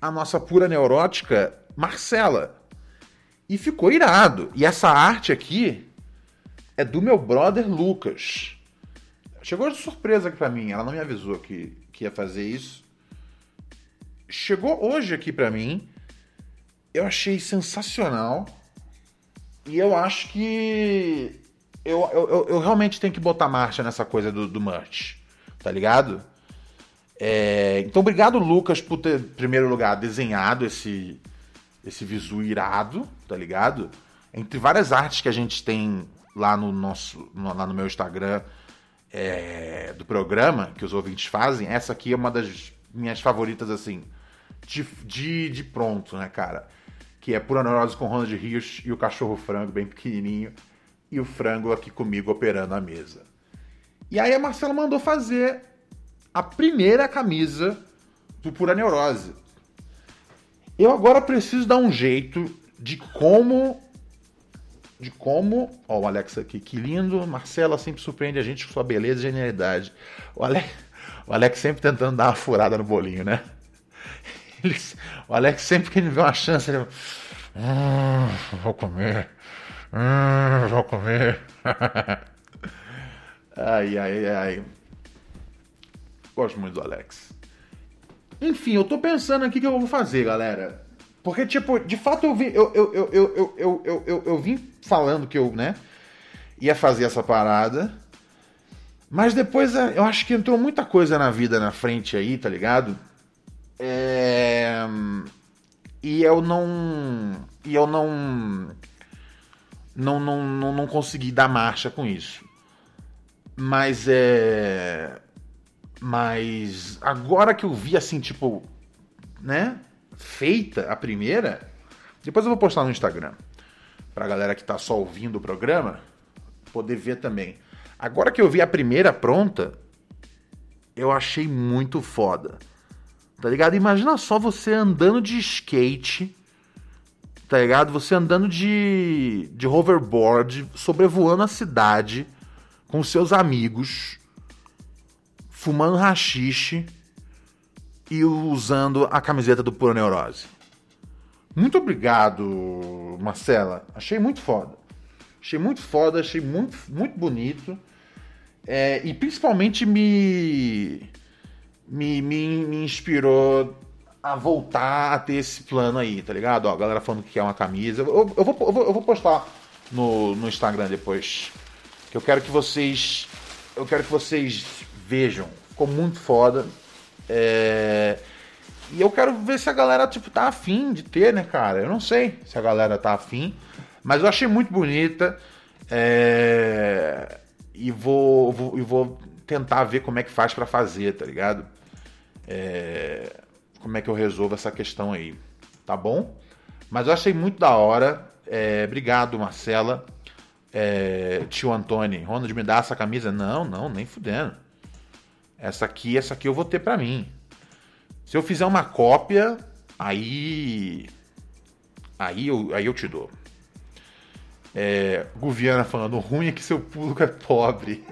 a nossa pura neurótica Marcela. E ficou irado. E essa arte aqui é do meu brother Lucas. Chegou de surpresa aqui pra mim, ela não me avisou que, que ia fazer isso. Chegou hoje aqui pra mim. Eu achei sensacional. E eu acho que eu, eu, eu, realmente tenho que botar marcha nessa coisa do, do merch. Tá ligado? É, então, obrigado, Lucas, por ter, em primeiro lugar, desenhado esse, esse visu irado, tá ligado? Entre várias artes que a gente tem lá no nosso, no, lá no meu Instagram é, do programa, que os ouvintes fazem, essa aqui é uma das minhas favoritas, assim, de, de, de pronto, né, cara? Que é Pura Neurose com Ronald Rios e o cachorro frango bem pequenininho e o frango aqui comigo operando a mesa. E aí a Marcela mandou fazer a primeira camisa do Pura Neurose. Eu agora preciso dar um jeito de como de como. Ó, o Alex aqui, que lindo. Marcela sempre surpreende a gente com sua beleza e genialidade. O Alex, o Alex sempre tentando dar uma furada no bolinho, né? Ele- o Alex sempre que ele vê uma chance, ele. Hum, vou comer. Hum, vou comer. ai, ai, ai. Gosto muito do Alex. Enfim, eu tô pensando aqui que eu vou fazer, galera. Porque, tipo, de fato eu, vi, eu, eu, eu, eu, eu, eu, eu, eu, eu vim falando que eu, né, ia fazer essa parada. Mas depois é, eu acho que entrou muita coisa na vida na frente aí, tá ligado? É... E eu não. E eu não. Não, não, não, não consegui dar marcha com isso. Mas é. Mas agora que eu vi assim, tipo, né? Feita a primeira. Depois eu vou postar no Instagram. Pra galera que tá só ouvindo o programa poder ver também. Agora que eu vi a primeira pronta, eu achei muito foda. Tá ligado? Imagina só você andando de skate. Tá ligado? Você andando de, de hoverboard, sobrevoando a cidade com seus amigos fumando rachixe e usando a camiseta do Pura Neurose. Muito obrigado, Marcela. Achei muito foda. Achei muito foda, achei muito, muito bonito. É, e principalmente me, me, me, me inspirou a voltar a ter esse plano aí, tá ligado? Ó, a galera falando que quer uma camisa. Eu, eu, vou, eu, vou, eu vou postar no, no Instagram depois. Que eu quero que vocês. Eu quero que vocês vejam. Ficou muito foda. É, E eu quero ver se a galera, tipo, tá afim de ter, né, cara? Eu não sei se a galera tá afim. Mas eu achei muito bonita. É, E vou, vou, e vou tentar ver como é que faz pra fazer, tá ligado? É, Como é que eu resolvo essa questão aí, tá bom? Mas eu achei muito da hora. É, Obrigado, Marcela. É, Tio Antônio, Ronald, me dá essa camisa? Não, não, nem fudendo. Essa aqui, essa aqui eu vou ter pra mim. Se eu fizer uma cópia, aí. Aí eu, aí eu te dou. É, Guviana falando, o ruim é que seu público é pobre.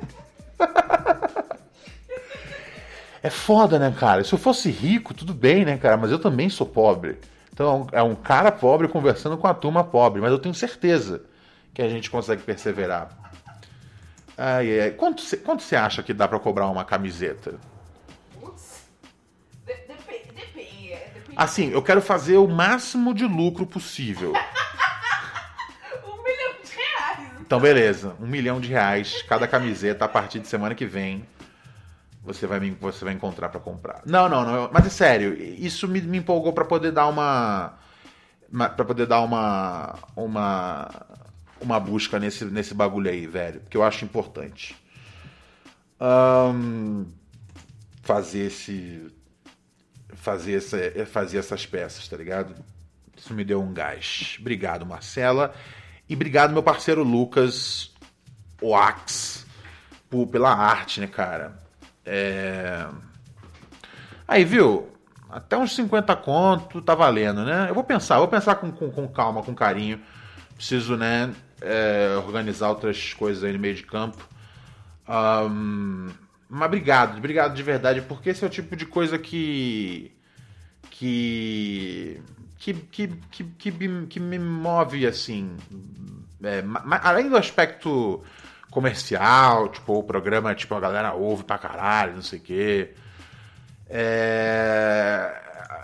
é foda, né, cara? Se eu fosse rico, tudo bem, né, cara? Mas eu também sou pobre. Então é um cara pobre conversando com a turma pobre. Mas eu tenho certeza que a gente consegue perseverar. Ai, ai. Quanto você quanto você acha que dá pra cobrar uma camiseta? Putz. Depende. Depende. é, depende. Assim, eu quero fazer o máximo de lucro possível. Um milhão de reais. Então, beleza. Um milhão de reais cada camiseta a partir de semana que vem. Você vai, me- você vai encontrar pra comprar. Não, não, não. Mas é sério. Isso me, me empolgou pra poder dar uma. para poder dar uma. Uma. Uma busca nesse, nesse bagulho aí, velho. Porque eu acho importante. Ahn, fazer esse. Fazer, essa, fazer essas peças, tá ligado? Isso me deu um gás. Obrigado, Marcela. E obrigado, meu parceiro Lucas Oax, por, pela arte, né, cara? É... Aí, viu? Até uns 50 conto tá valendo, né? Eu vou pensar, vou pensar com, com, com calma, com carinho. Preciso, né, é, organizar outras coisas aí no meio de campo. Ahn, mas obrigado, obrigado de verdade, porque esse é o tipo de coisa que. que. que, que, que, que, me- que me move assim. É, além do aspecto comercial, tipo, o programa, tipo, a galera ouve pra caralho, não sei o quê. É,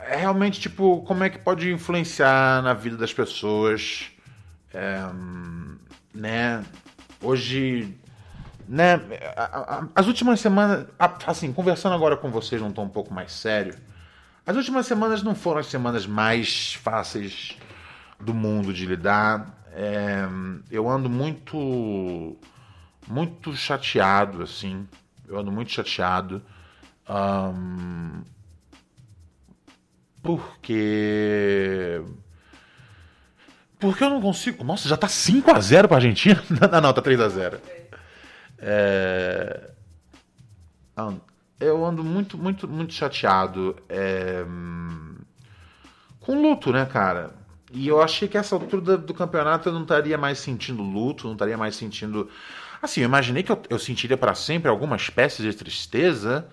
é realmente, tipo, como é que pode influenciar na vida das pessoas. É, né? Hoje, né? As últimas semanas, assim, conversando agora com vocês num tom um pouco mais sério, as últimas semanas não foram as semanas mais fáceis do mundo de lidar. É, eu ando muito, muito chateado, assim. Eu ando muito chateado. Ahn, porque. Porque eu não consigo. Nossa, já tá 5x0 pra Argentina? Não, não, tá 3x0. É... Eu ando muito, muito, muito chateado. é, Com luto, né, cara? E eu achei que essa altura do, campeonato eu não estaria mais sentindo luto, não estaria mais sentindo. Assim, eu imaginei que eu, eu sentiria para sempre alguma espécie de tristeza,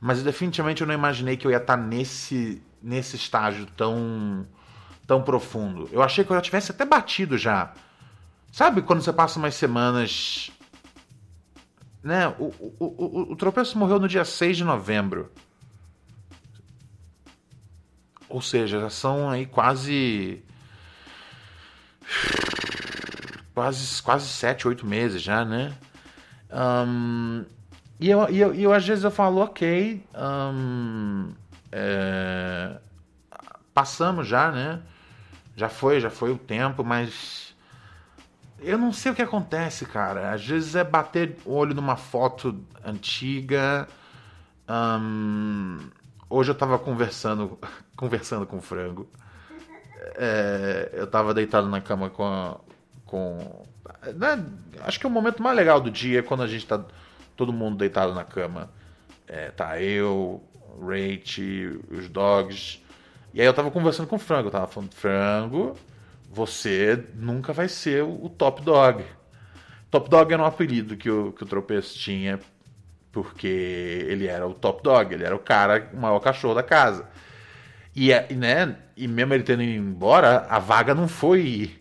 mas definitivamente eu não imaginei que eu ia estar nesse, nesse estágio tão, tão profundo. Eu achei que eu já tivesse até batido já. Sabe quando você passa umas semanas. Né? O, o, o, o tropeço morreu no dia 6 de novembro. Ou seja, já são aí quase. Quase, quase sete, oito meses já, né? Um, e, eu, e, eu, e eu, às vezes eu falo, ok. Um, é, passamos já, né? Já foi, já foi o tempo, mas. Eu não sei o que acontece, cara. Às vezes é bater o olho numa foto antiga. Hoje eu tava conversando, conversando com o frango. É, eu tava deitado na cama com a, com né, acho que é o momento mais legal do dia é quando a gente tá todo mundo deitado na cama. É, tá eu, Rach, os dogs. E aí eu tava conversando com o frango, eu tava falando, frango, você nunca vai ser o top dog. Top dog era um apelido que o, que o tropeço tinha porque ele era o top dog, ele era o cara, o maior cachorro da casa. E, é, né, e mesmo ele tendo ido embora, a vaga não foi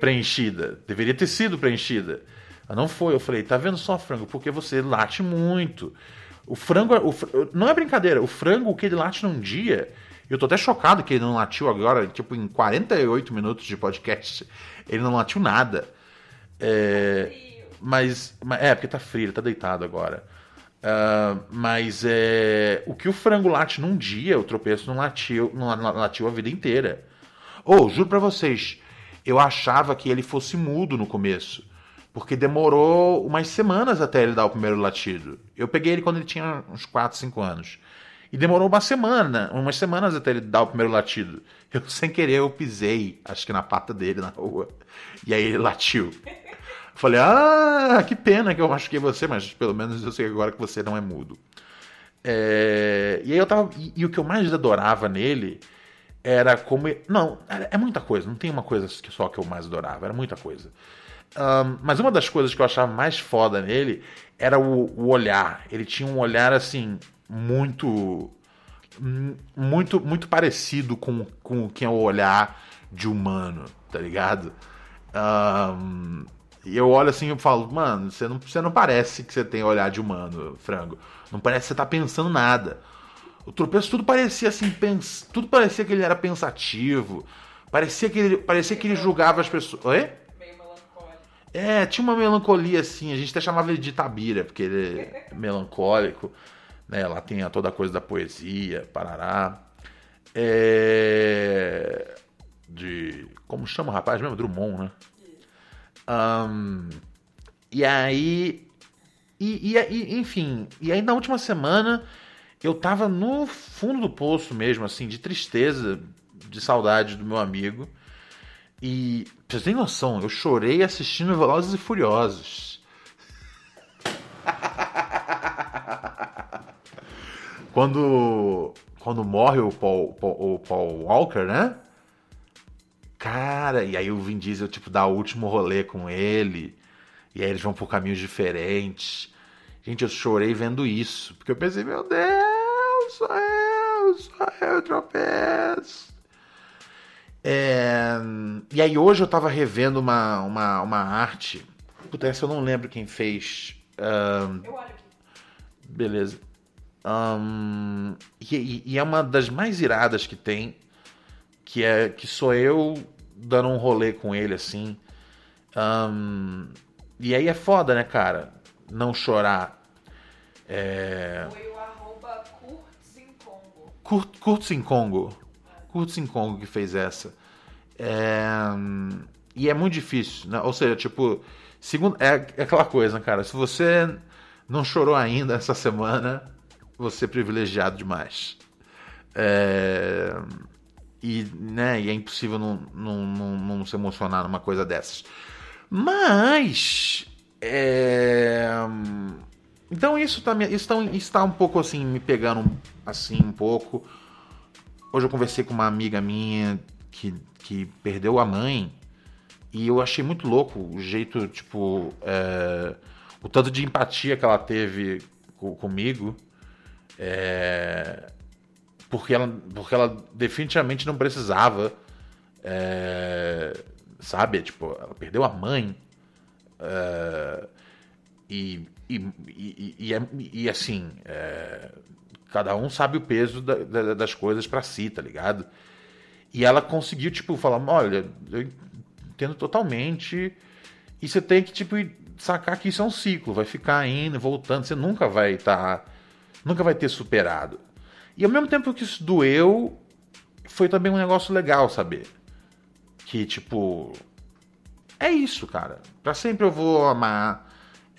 preenchida. Deveria ter sido preenchida. Mas não foi. Eu falei, tá vendo só, frango? Porque você late muito. O frango. O, não é brincadeira. O frango, que ele late num dia. Eu tô até chocado que ele não latiu agora. Tipo, em 48 minutos de podcast, ele não latiu nada. É, mas. É, porque tá frio, ele tá deitado agora. Uh, mas é, o que o frango late num dia, o tropeço não latiu, não latiu a vida inteira. Ou, oh, juro pra vocês, eu achava que ele fosse mudo no começo. Porque demorou umas semanas até ele dar o primeiro latido. Eu peguei ele quando ele tinha uns 4, 5 anos. E demorou uma semana, umas semanas até ele dar o primeiro latido. Eu, sem querer, eu pisei, acho que na pata dele na rua. E aí ele latiu. Falei, ah, que pena que eu machuquei você, mas pelo menos eu sei agora que você não é mudo. É... E aí eu tava. E, e, o que eu mais adorava nele era como. Não, é muita coisa, não tem uma coisa só que eu mais adorava, era muita coisa. Um, mas uma das coisas que eu achava mais foda nele era o, o olhar. Ele tinha um olhar assim, muito. Muito, muito parecido com, com o que é o olhar de humano, tá ligado? Um, e eu olho assim e falo, mano, você não, você não parece que você tem olhar de humano, frango. Não parece que você tá pensando nada. O tropeço tudo parecia assim, pens... tudo parecia que ele era pensativo. Parecia que ele, parecia que ele julgava as pessoas. Oi? Meio melancólico. É, tinha uma melancolia assim. A gente até chamava ele de Tabira, porque ele é melancólico. Né? Lá tem toda a coisa da poesia, parará. É... De. Como chama o rapaz mesmo? Drummond, né? Um, e aí. E, e, e, enfim, e aí na última semana eu tava no fundo do poço mesmo, assim, de tristeza, de saudade do meu amigo. E vocês têm noção, eu chorei assistindo Velozes e Furiosos. quando quando morre o Paul, Paul, o Paul Walker, né? Cara, e aí o Vin Diesel, tipo, dá o último rolê com ele. E aí eles vão por caminhos diferentes. Gente, eu chorei vendo isso. Porque eu pensei, meu Deus, sou eu, sou eu, tropeço. É... E aí hoje eu tava revendo uma, uma, uma arte. Puta, essa eu não lembro quem fez. Um... Eu olho aqui. Beleza. Um... E, e, é uma das mais iradas que tem que é que sou eu dando um rolê com ele assim. Um, e aí é foda, né, cara? Não chorar. É... Foi o arroba Kurtzinkongo. Kurt, Kurtzinkongo. Kurtzinkongo que fez essa. É... E é muito difícil, né? Ou seja, tipo, segundo, é, é aquela coisa, cara. Se você não chorou ainda essa semana, você é privilegiado demais. É e, né, e é impossível não, não, não, não se emocionar numa coisa dessas. Mas. É... Então isso tá, isso, tá, isso tá um pouco assim, me pegando assim um pouco. Hoje eu conversei com uma amiga minha que, que perdeu a mãe. E eu achei muito louco o jeito, tipo, é, o tanto de empatia que ela teve co- comigo. É, porque, ela, porque ela definitivamente não precisava. é, sabe? Tipo, ela perdeu a mãe. é, e, e, e, e, é- e, assim, é, cada um sabe o peso da- da- das coisas pra si, tá ligado? E ela conseguiu, tipo, falar: olha, eu entendo totalmente. E você tem que, tipo, sacar que isso é um ciclo, vai ficar indo, voltando, você nunca vai estar. Nunca vai ter superado. E ao mesmo tempo que isso doeu, foi também um negócio legal saber. Que, tipo. É isso, cara. Pra sempre eu vou amar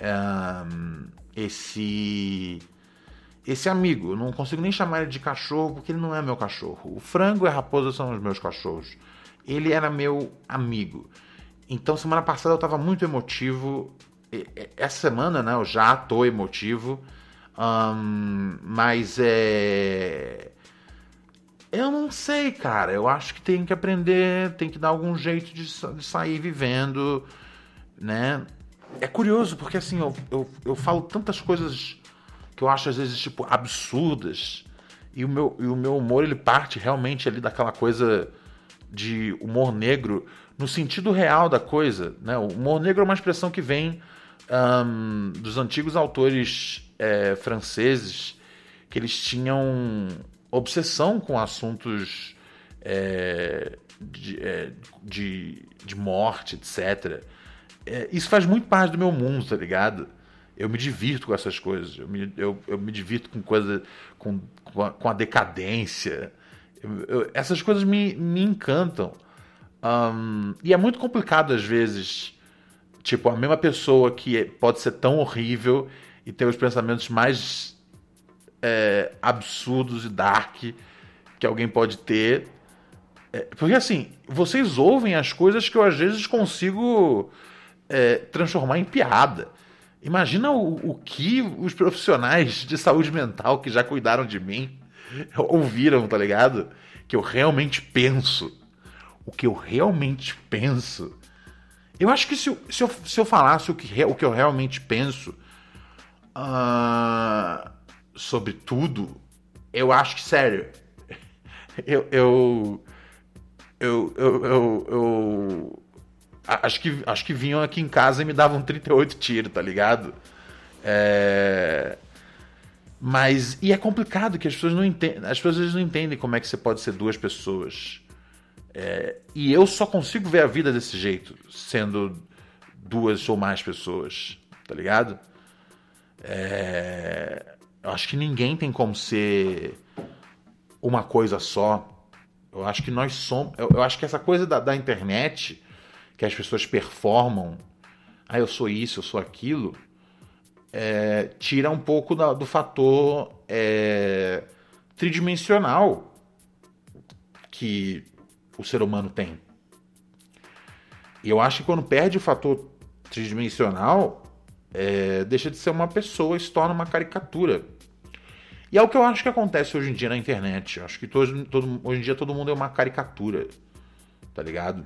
ahn, esse. Esse amigo. Eu não consigo nem chamar ele de cachorro porque ele não é meu cachorro. O frango e a raposa são os meus cachorros. Ele era meu amigo. Então, semana passada eu tava muito emotivo. Essa semana, né, eu já tô emotivo. Ahn, mas é. Eu não sei, cara. Eu acho que tem que aprender, tem que dar algum jeito de, de sair vivendo, né? É curioso, porque assim, eu, eu, eu falo tantas coisas que eu acho às vezes, tipo, absurdas. E o meu, e o meu humor, ele parte realmente ali daquela coisa de humor negro no sentido real da coisa, né? O humor negro é uma expressão que vem ahn, dos antigos autores é, franceses que eles tinham obsessão com assuntos é, de, é, de, de morte, etc. Isso faz muito parte do meu mundo, tá ligado? Eu me divirto com essas coisas. Eu me, eu, eu me divirto com coisa. com, com, a, com a decadência. Eu- essas coisas me, me encantam. Ahn, e é muito complicado, às vezes, tipo, a mesma pessoa que é- pode ser tão horrível e ter os pensamentos mais é, absurdos e dark que alguém pode ter. É, porque assim, vocês ouvem as coisas que eu às vezes consigo é, transformar em piada. Imagina o, o que os profissionais de saúde mental que já cuidaram de mim ouviram, tá ligado? Que eu realmente penso. O que eu realmente penso. Eu acho que se eu, se eu, se eu falasse o que, o que eu realmente penso ah, sobre tudo, eu acho que, sério, eu. eu eu, eu, eu, eu- acho que acho que vinham aqui em casa e me davam 38 tiros, tá ligado? É, mas e é complicado que as pessoas não entendem, as pessoas não entendem como é que você pode ser duas pessoas. É, e eu só consigo ver a vida desse jeito, sendo duas ou mais pessoas, tá ligado? É, eu acho que ninguém tem como ser uma coisa só. Eu acho que nós somos. Eu, eu acho que essa coisa da, da internet, que as pessoas performam, ah, eu sou isso, eu sou aquilo, é, tira um pouco da- do fator é, tridimensional que o ser humano tem. E eu acho que quando perde o fator tridimensional, é, deixa de ser uma pessoa e se torna uma caricatura. E é o que eu acho que acontece hoje em dia na internet. Eu acho que todo, todo- hoje em dia todo mundo é uma caricatura. Tá ligado?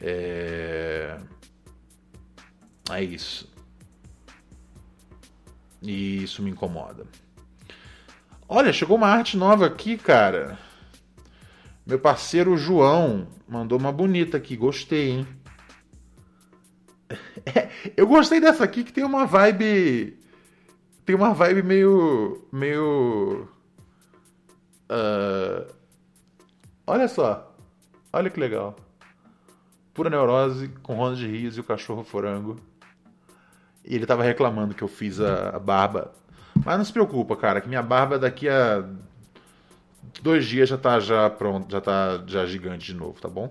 É. É isso. E isso me incomoda. Olha, chegou uma arte nova aqui, cara. Meu parceiro João mandou uma bonita aqui. Gostei, hein? eu gostei dessa aqui que tem uma vibe tem uma vibe meio. meio. ah, olha só. Olha que legal. Pura neurose com ronda de rios e o cachorro forango. E ele tava reclamando que eu fiz a, a barba. Mas não se preocupa, cara, que minha barba daqui a dois dias já tá já pronto, já tá já gigante de novo, tá bom?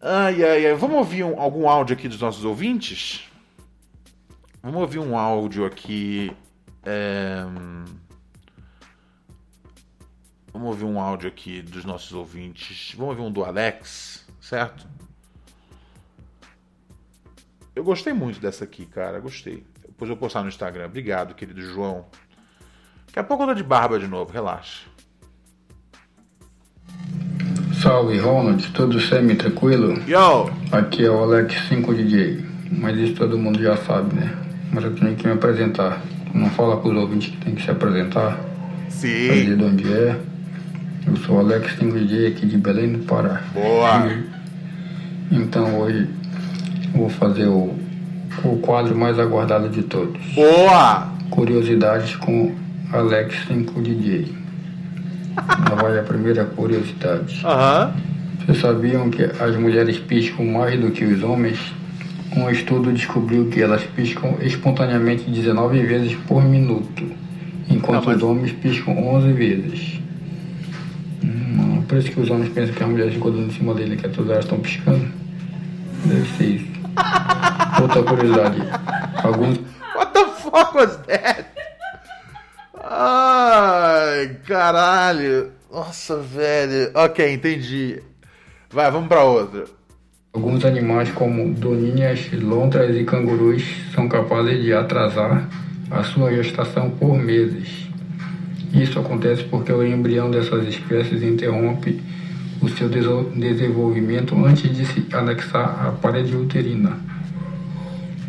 Ai, ai, ai. Vamos ouvir um- algum áudio aqui dos nossos ouvintes? Vamos ouvir um áudio aqui. é, Vamos ouvir um áudio aqui dos nossos ouvintes. Vamos ouvir um do Alex, certo? Eu gostei muito dessa aqui, cara. Gostei. Depois eu vou postar no Instagram. Obrigado, querido João. Daqui a pouco eu tô de barba de novo, relaxa. Salve Ronald, tudo semi-tranquilo? Yo! Aqui é o Alex 5DJ, mas isso todo mundo já sabe, né? Mas eu tenho que me apresentar. Não fala pros ouvintes que tem que se apresentar, Sim! de onde é. Eu sou o Alex 5DJ aqui de Belém do Pará. Boa! Então hoje vou fazer o, o quadro mais aguardado de todos. Boa! Curiosidades com Alex 5DJ. Vai a primeira curiosidade. Aham. Vocês sabiam que as mulheres piscam mais do que os homens? Um estudo descobriu que elas piscam espontaneamente 19 vezes por minuto, enquanto Ah, mas- os homens piscam 11 vezes. Hum, por isso que os homens pensam que as mulheres ficam dando em cima dele, que todas elas estão piscando. Deve ser isso. Outra curiosidade. Alguns What the fuck was that? Ai, caralho. Nossa, velho. Ok, entendi. Vai, vamos pra outra. Alguns animais, como doninhas, lontras e cangurus, são capazes de atrasar a sua gestação por meses. Isso acontece porque o embrião dessas espécies interrompe o seu desenvolvimento antes de se anexar à parede uterina.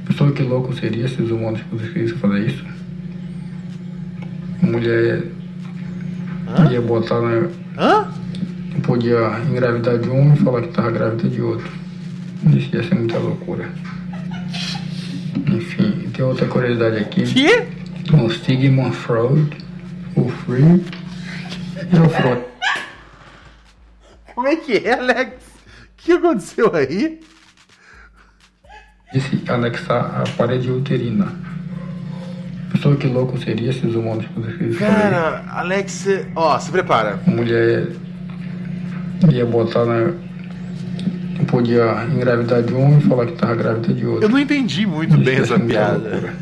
Pessoa que louco seria se os humanos conseguissem fazer isso? Mulher ia botar na, Hã? podia engravidar de um e falar que estava grávida de outro. Isso ia ser muita loucura. Enfim, tem outra curiosidade aqui. Que? O Sigmund Freud, o Freud e o Freud. Como é que é, Alex? O que aconteceu aí? de se anexar à parede uterina. Pessoa que louco seria se os humanos isso. Cara, Alex, ó, se prepara. A mulher ia botar na. Podia engravidar de um e falar que estava grávida de outro. Eu não entendi muito Isso bem ia essa piada.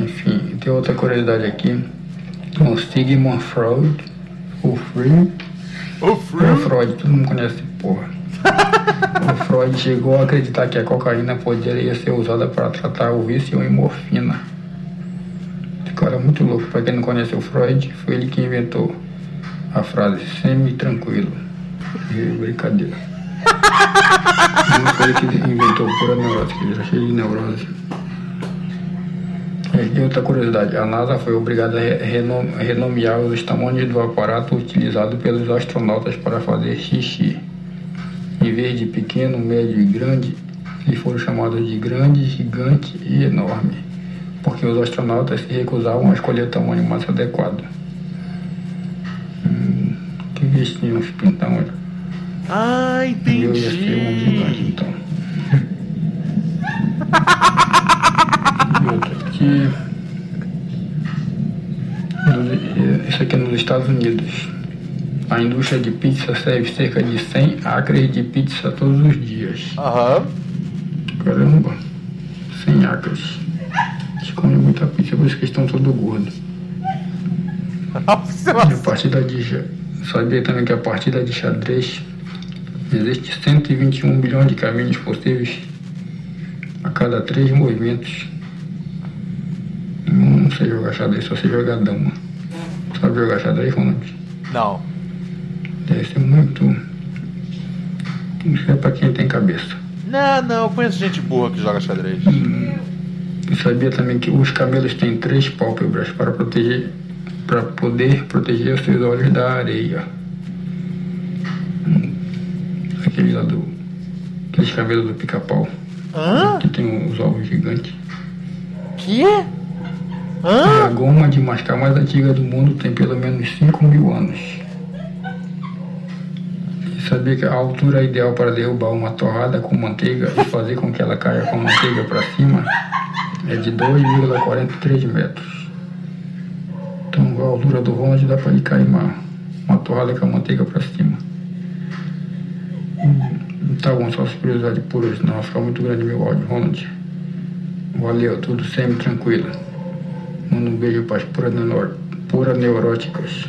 Enfim, tem outra curiosidade aqui. O Sigmund Freud, o Freud O É o Freud. Freud, todo mundo conhece esse porra. o Freud chegou a acreditar que a cocaína poderia ser usada para tratar o vício em morfina. Cara é muito louco. Para quem não conhece o Freud, foi ele que inventou a frase semi-tranquilo. E Brincadeira. Não foi ele que inventou pura neurose, que ele era cheio de neurose. É, E outra curiosidade, a NASA foi obrigada a re- reno- renomear os tamanhos do aparato utilizado pelos astronautas para fazer xixi. Em vez de pequeno, médio e grande, eles foram chamados de grande, gigante e enorme, porque os astronautas se recusavam a escolher tamanho mais adequado. Hum, que vestinho uns pintão. Ah, Eu ia ser um gigante, entendi. então. E outra aqui. Isso aqui é nos Estados Unidos. A indústria de pizza serve cerca de 100 acres de pizza todos os dias. Aham. Caramba, 100 acres. Eles comem muita pizza, por isso que eles estão todos gordos. Nossa, a partida de sabia também que a partida de xadrez existe 121 bilhões de caminhos possíveis a cada três movimentos. Não sei jogar xadrez, só sei jogar dama. Sabe jogar xadrez, Ronald? Não. Deve ser muito. Isso é pra quem tem cabeça. Não, não, eu conheço gente boa que joga xadrez. E sabia também que os camelos têm três pálpebras para proteger, para poder proteger os seus olhos da areia. Aquele lá do, aqueles camelos do pica-pau Hã? que tem os olhos gigantes. Que? É Hã? a goma de mascar mais antiga do mundo tem pelo menos 5 mil anos. E sabia que a altura ideal para derrubar uma torrada com manteiga e fazer com que ela caia com a manteiga para cima é de 2,43 metros. Então a altura do Ronald dá para ele cair uma, uma torrada com a manteiga para cima. Hum, Tá bom, só curiosidade por hoje, não vai ficar muito grande meu áudio, Ronald. Valeu, tudo sempre tranquilo. Manda um beijo para as pura, neuro, pura neuróticas.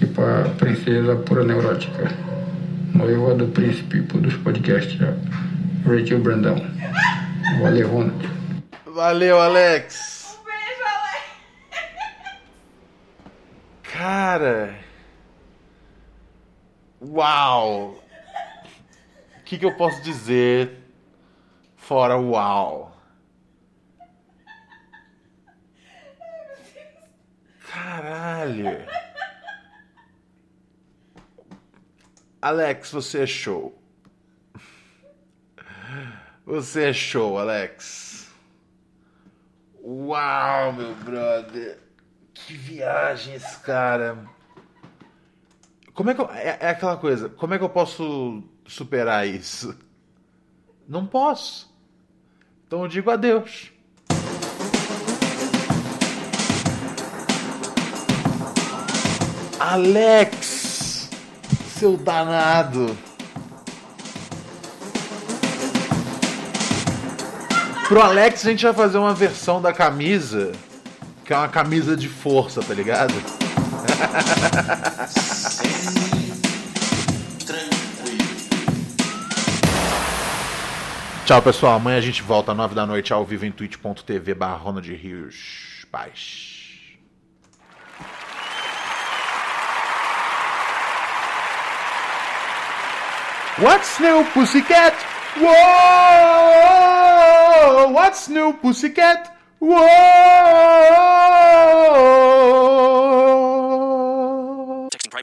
E para a princesa pura neurótica. Noiva do príncipe dos podcasts. Rachel Brandão. Valeu, Ronald. Valeu, Alex. Um beijo, Alex. Cara. Uau! O que, que eu posso dizer fora uau? Caralho! Alex, você é show. Você é show, Alex. Uau, meu brother. Que viagem esse cara. Como é que eu, é, é aquela coisa, como é que eu posso superar isso? Não posso. Então eu digo adeus. Alex, seu danado. Pro Alex a gente vai fazer uma versão da camisa, que é uma camisa de força, tá ligado? Tchau, pessoal. Amanhã a gente volta às 9 da noite ao vivo em twitch.tv barra Ronald Rios. Paz. What's new, pussycat? Whoa! What's new, pussycat? Whoa!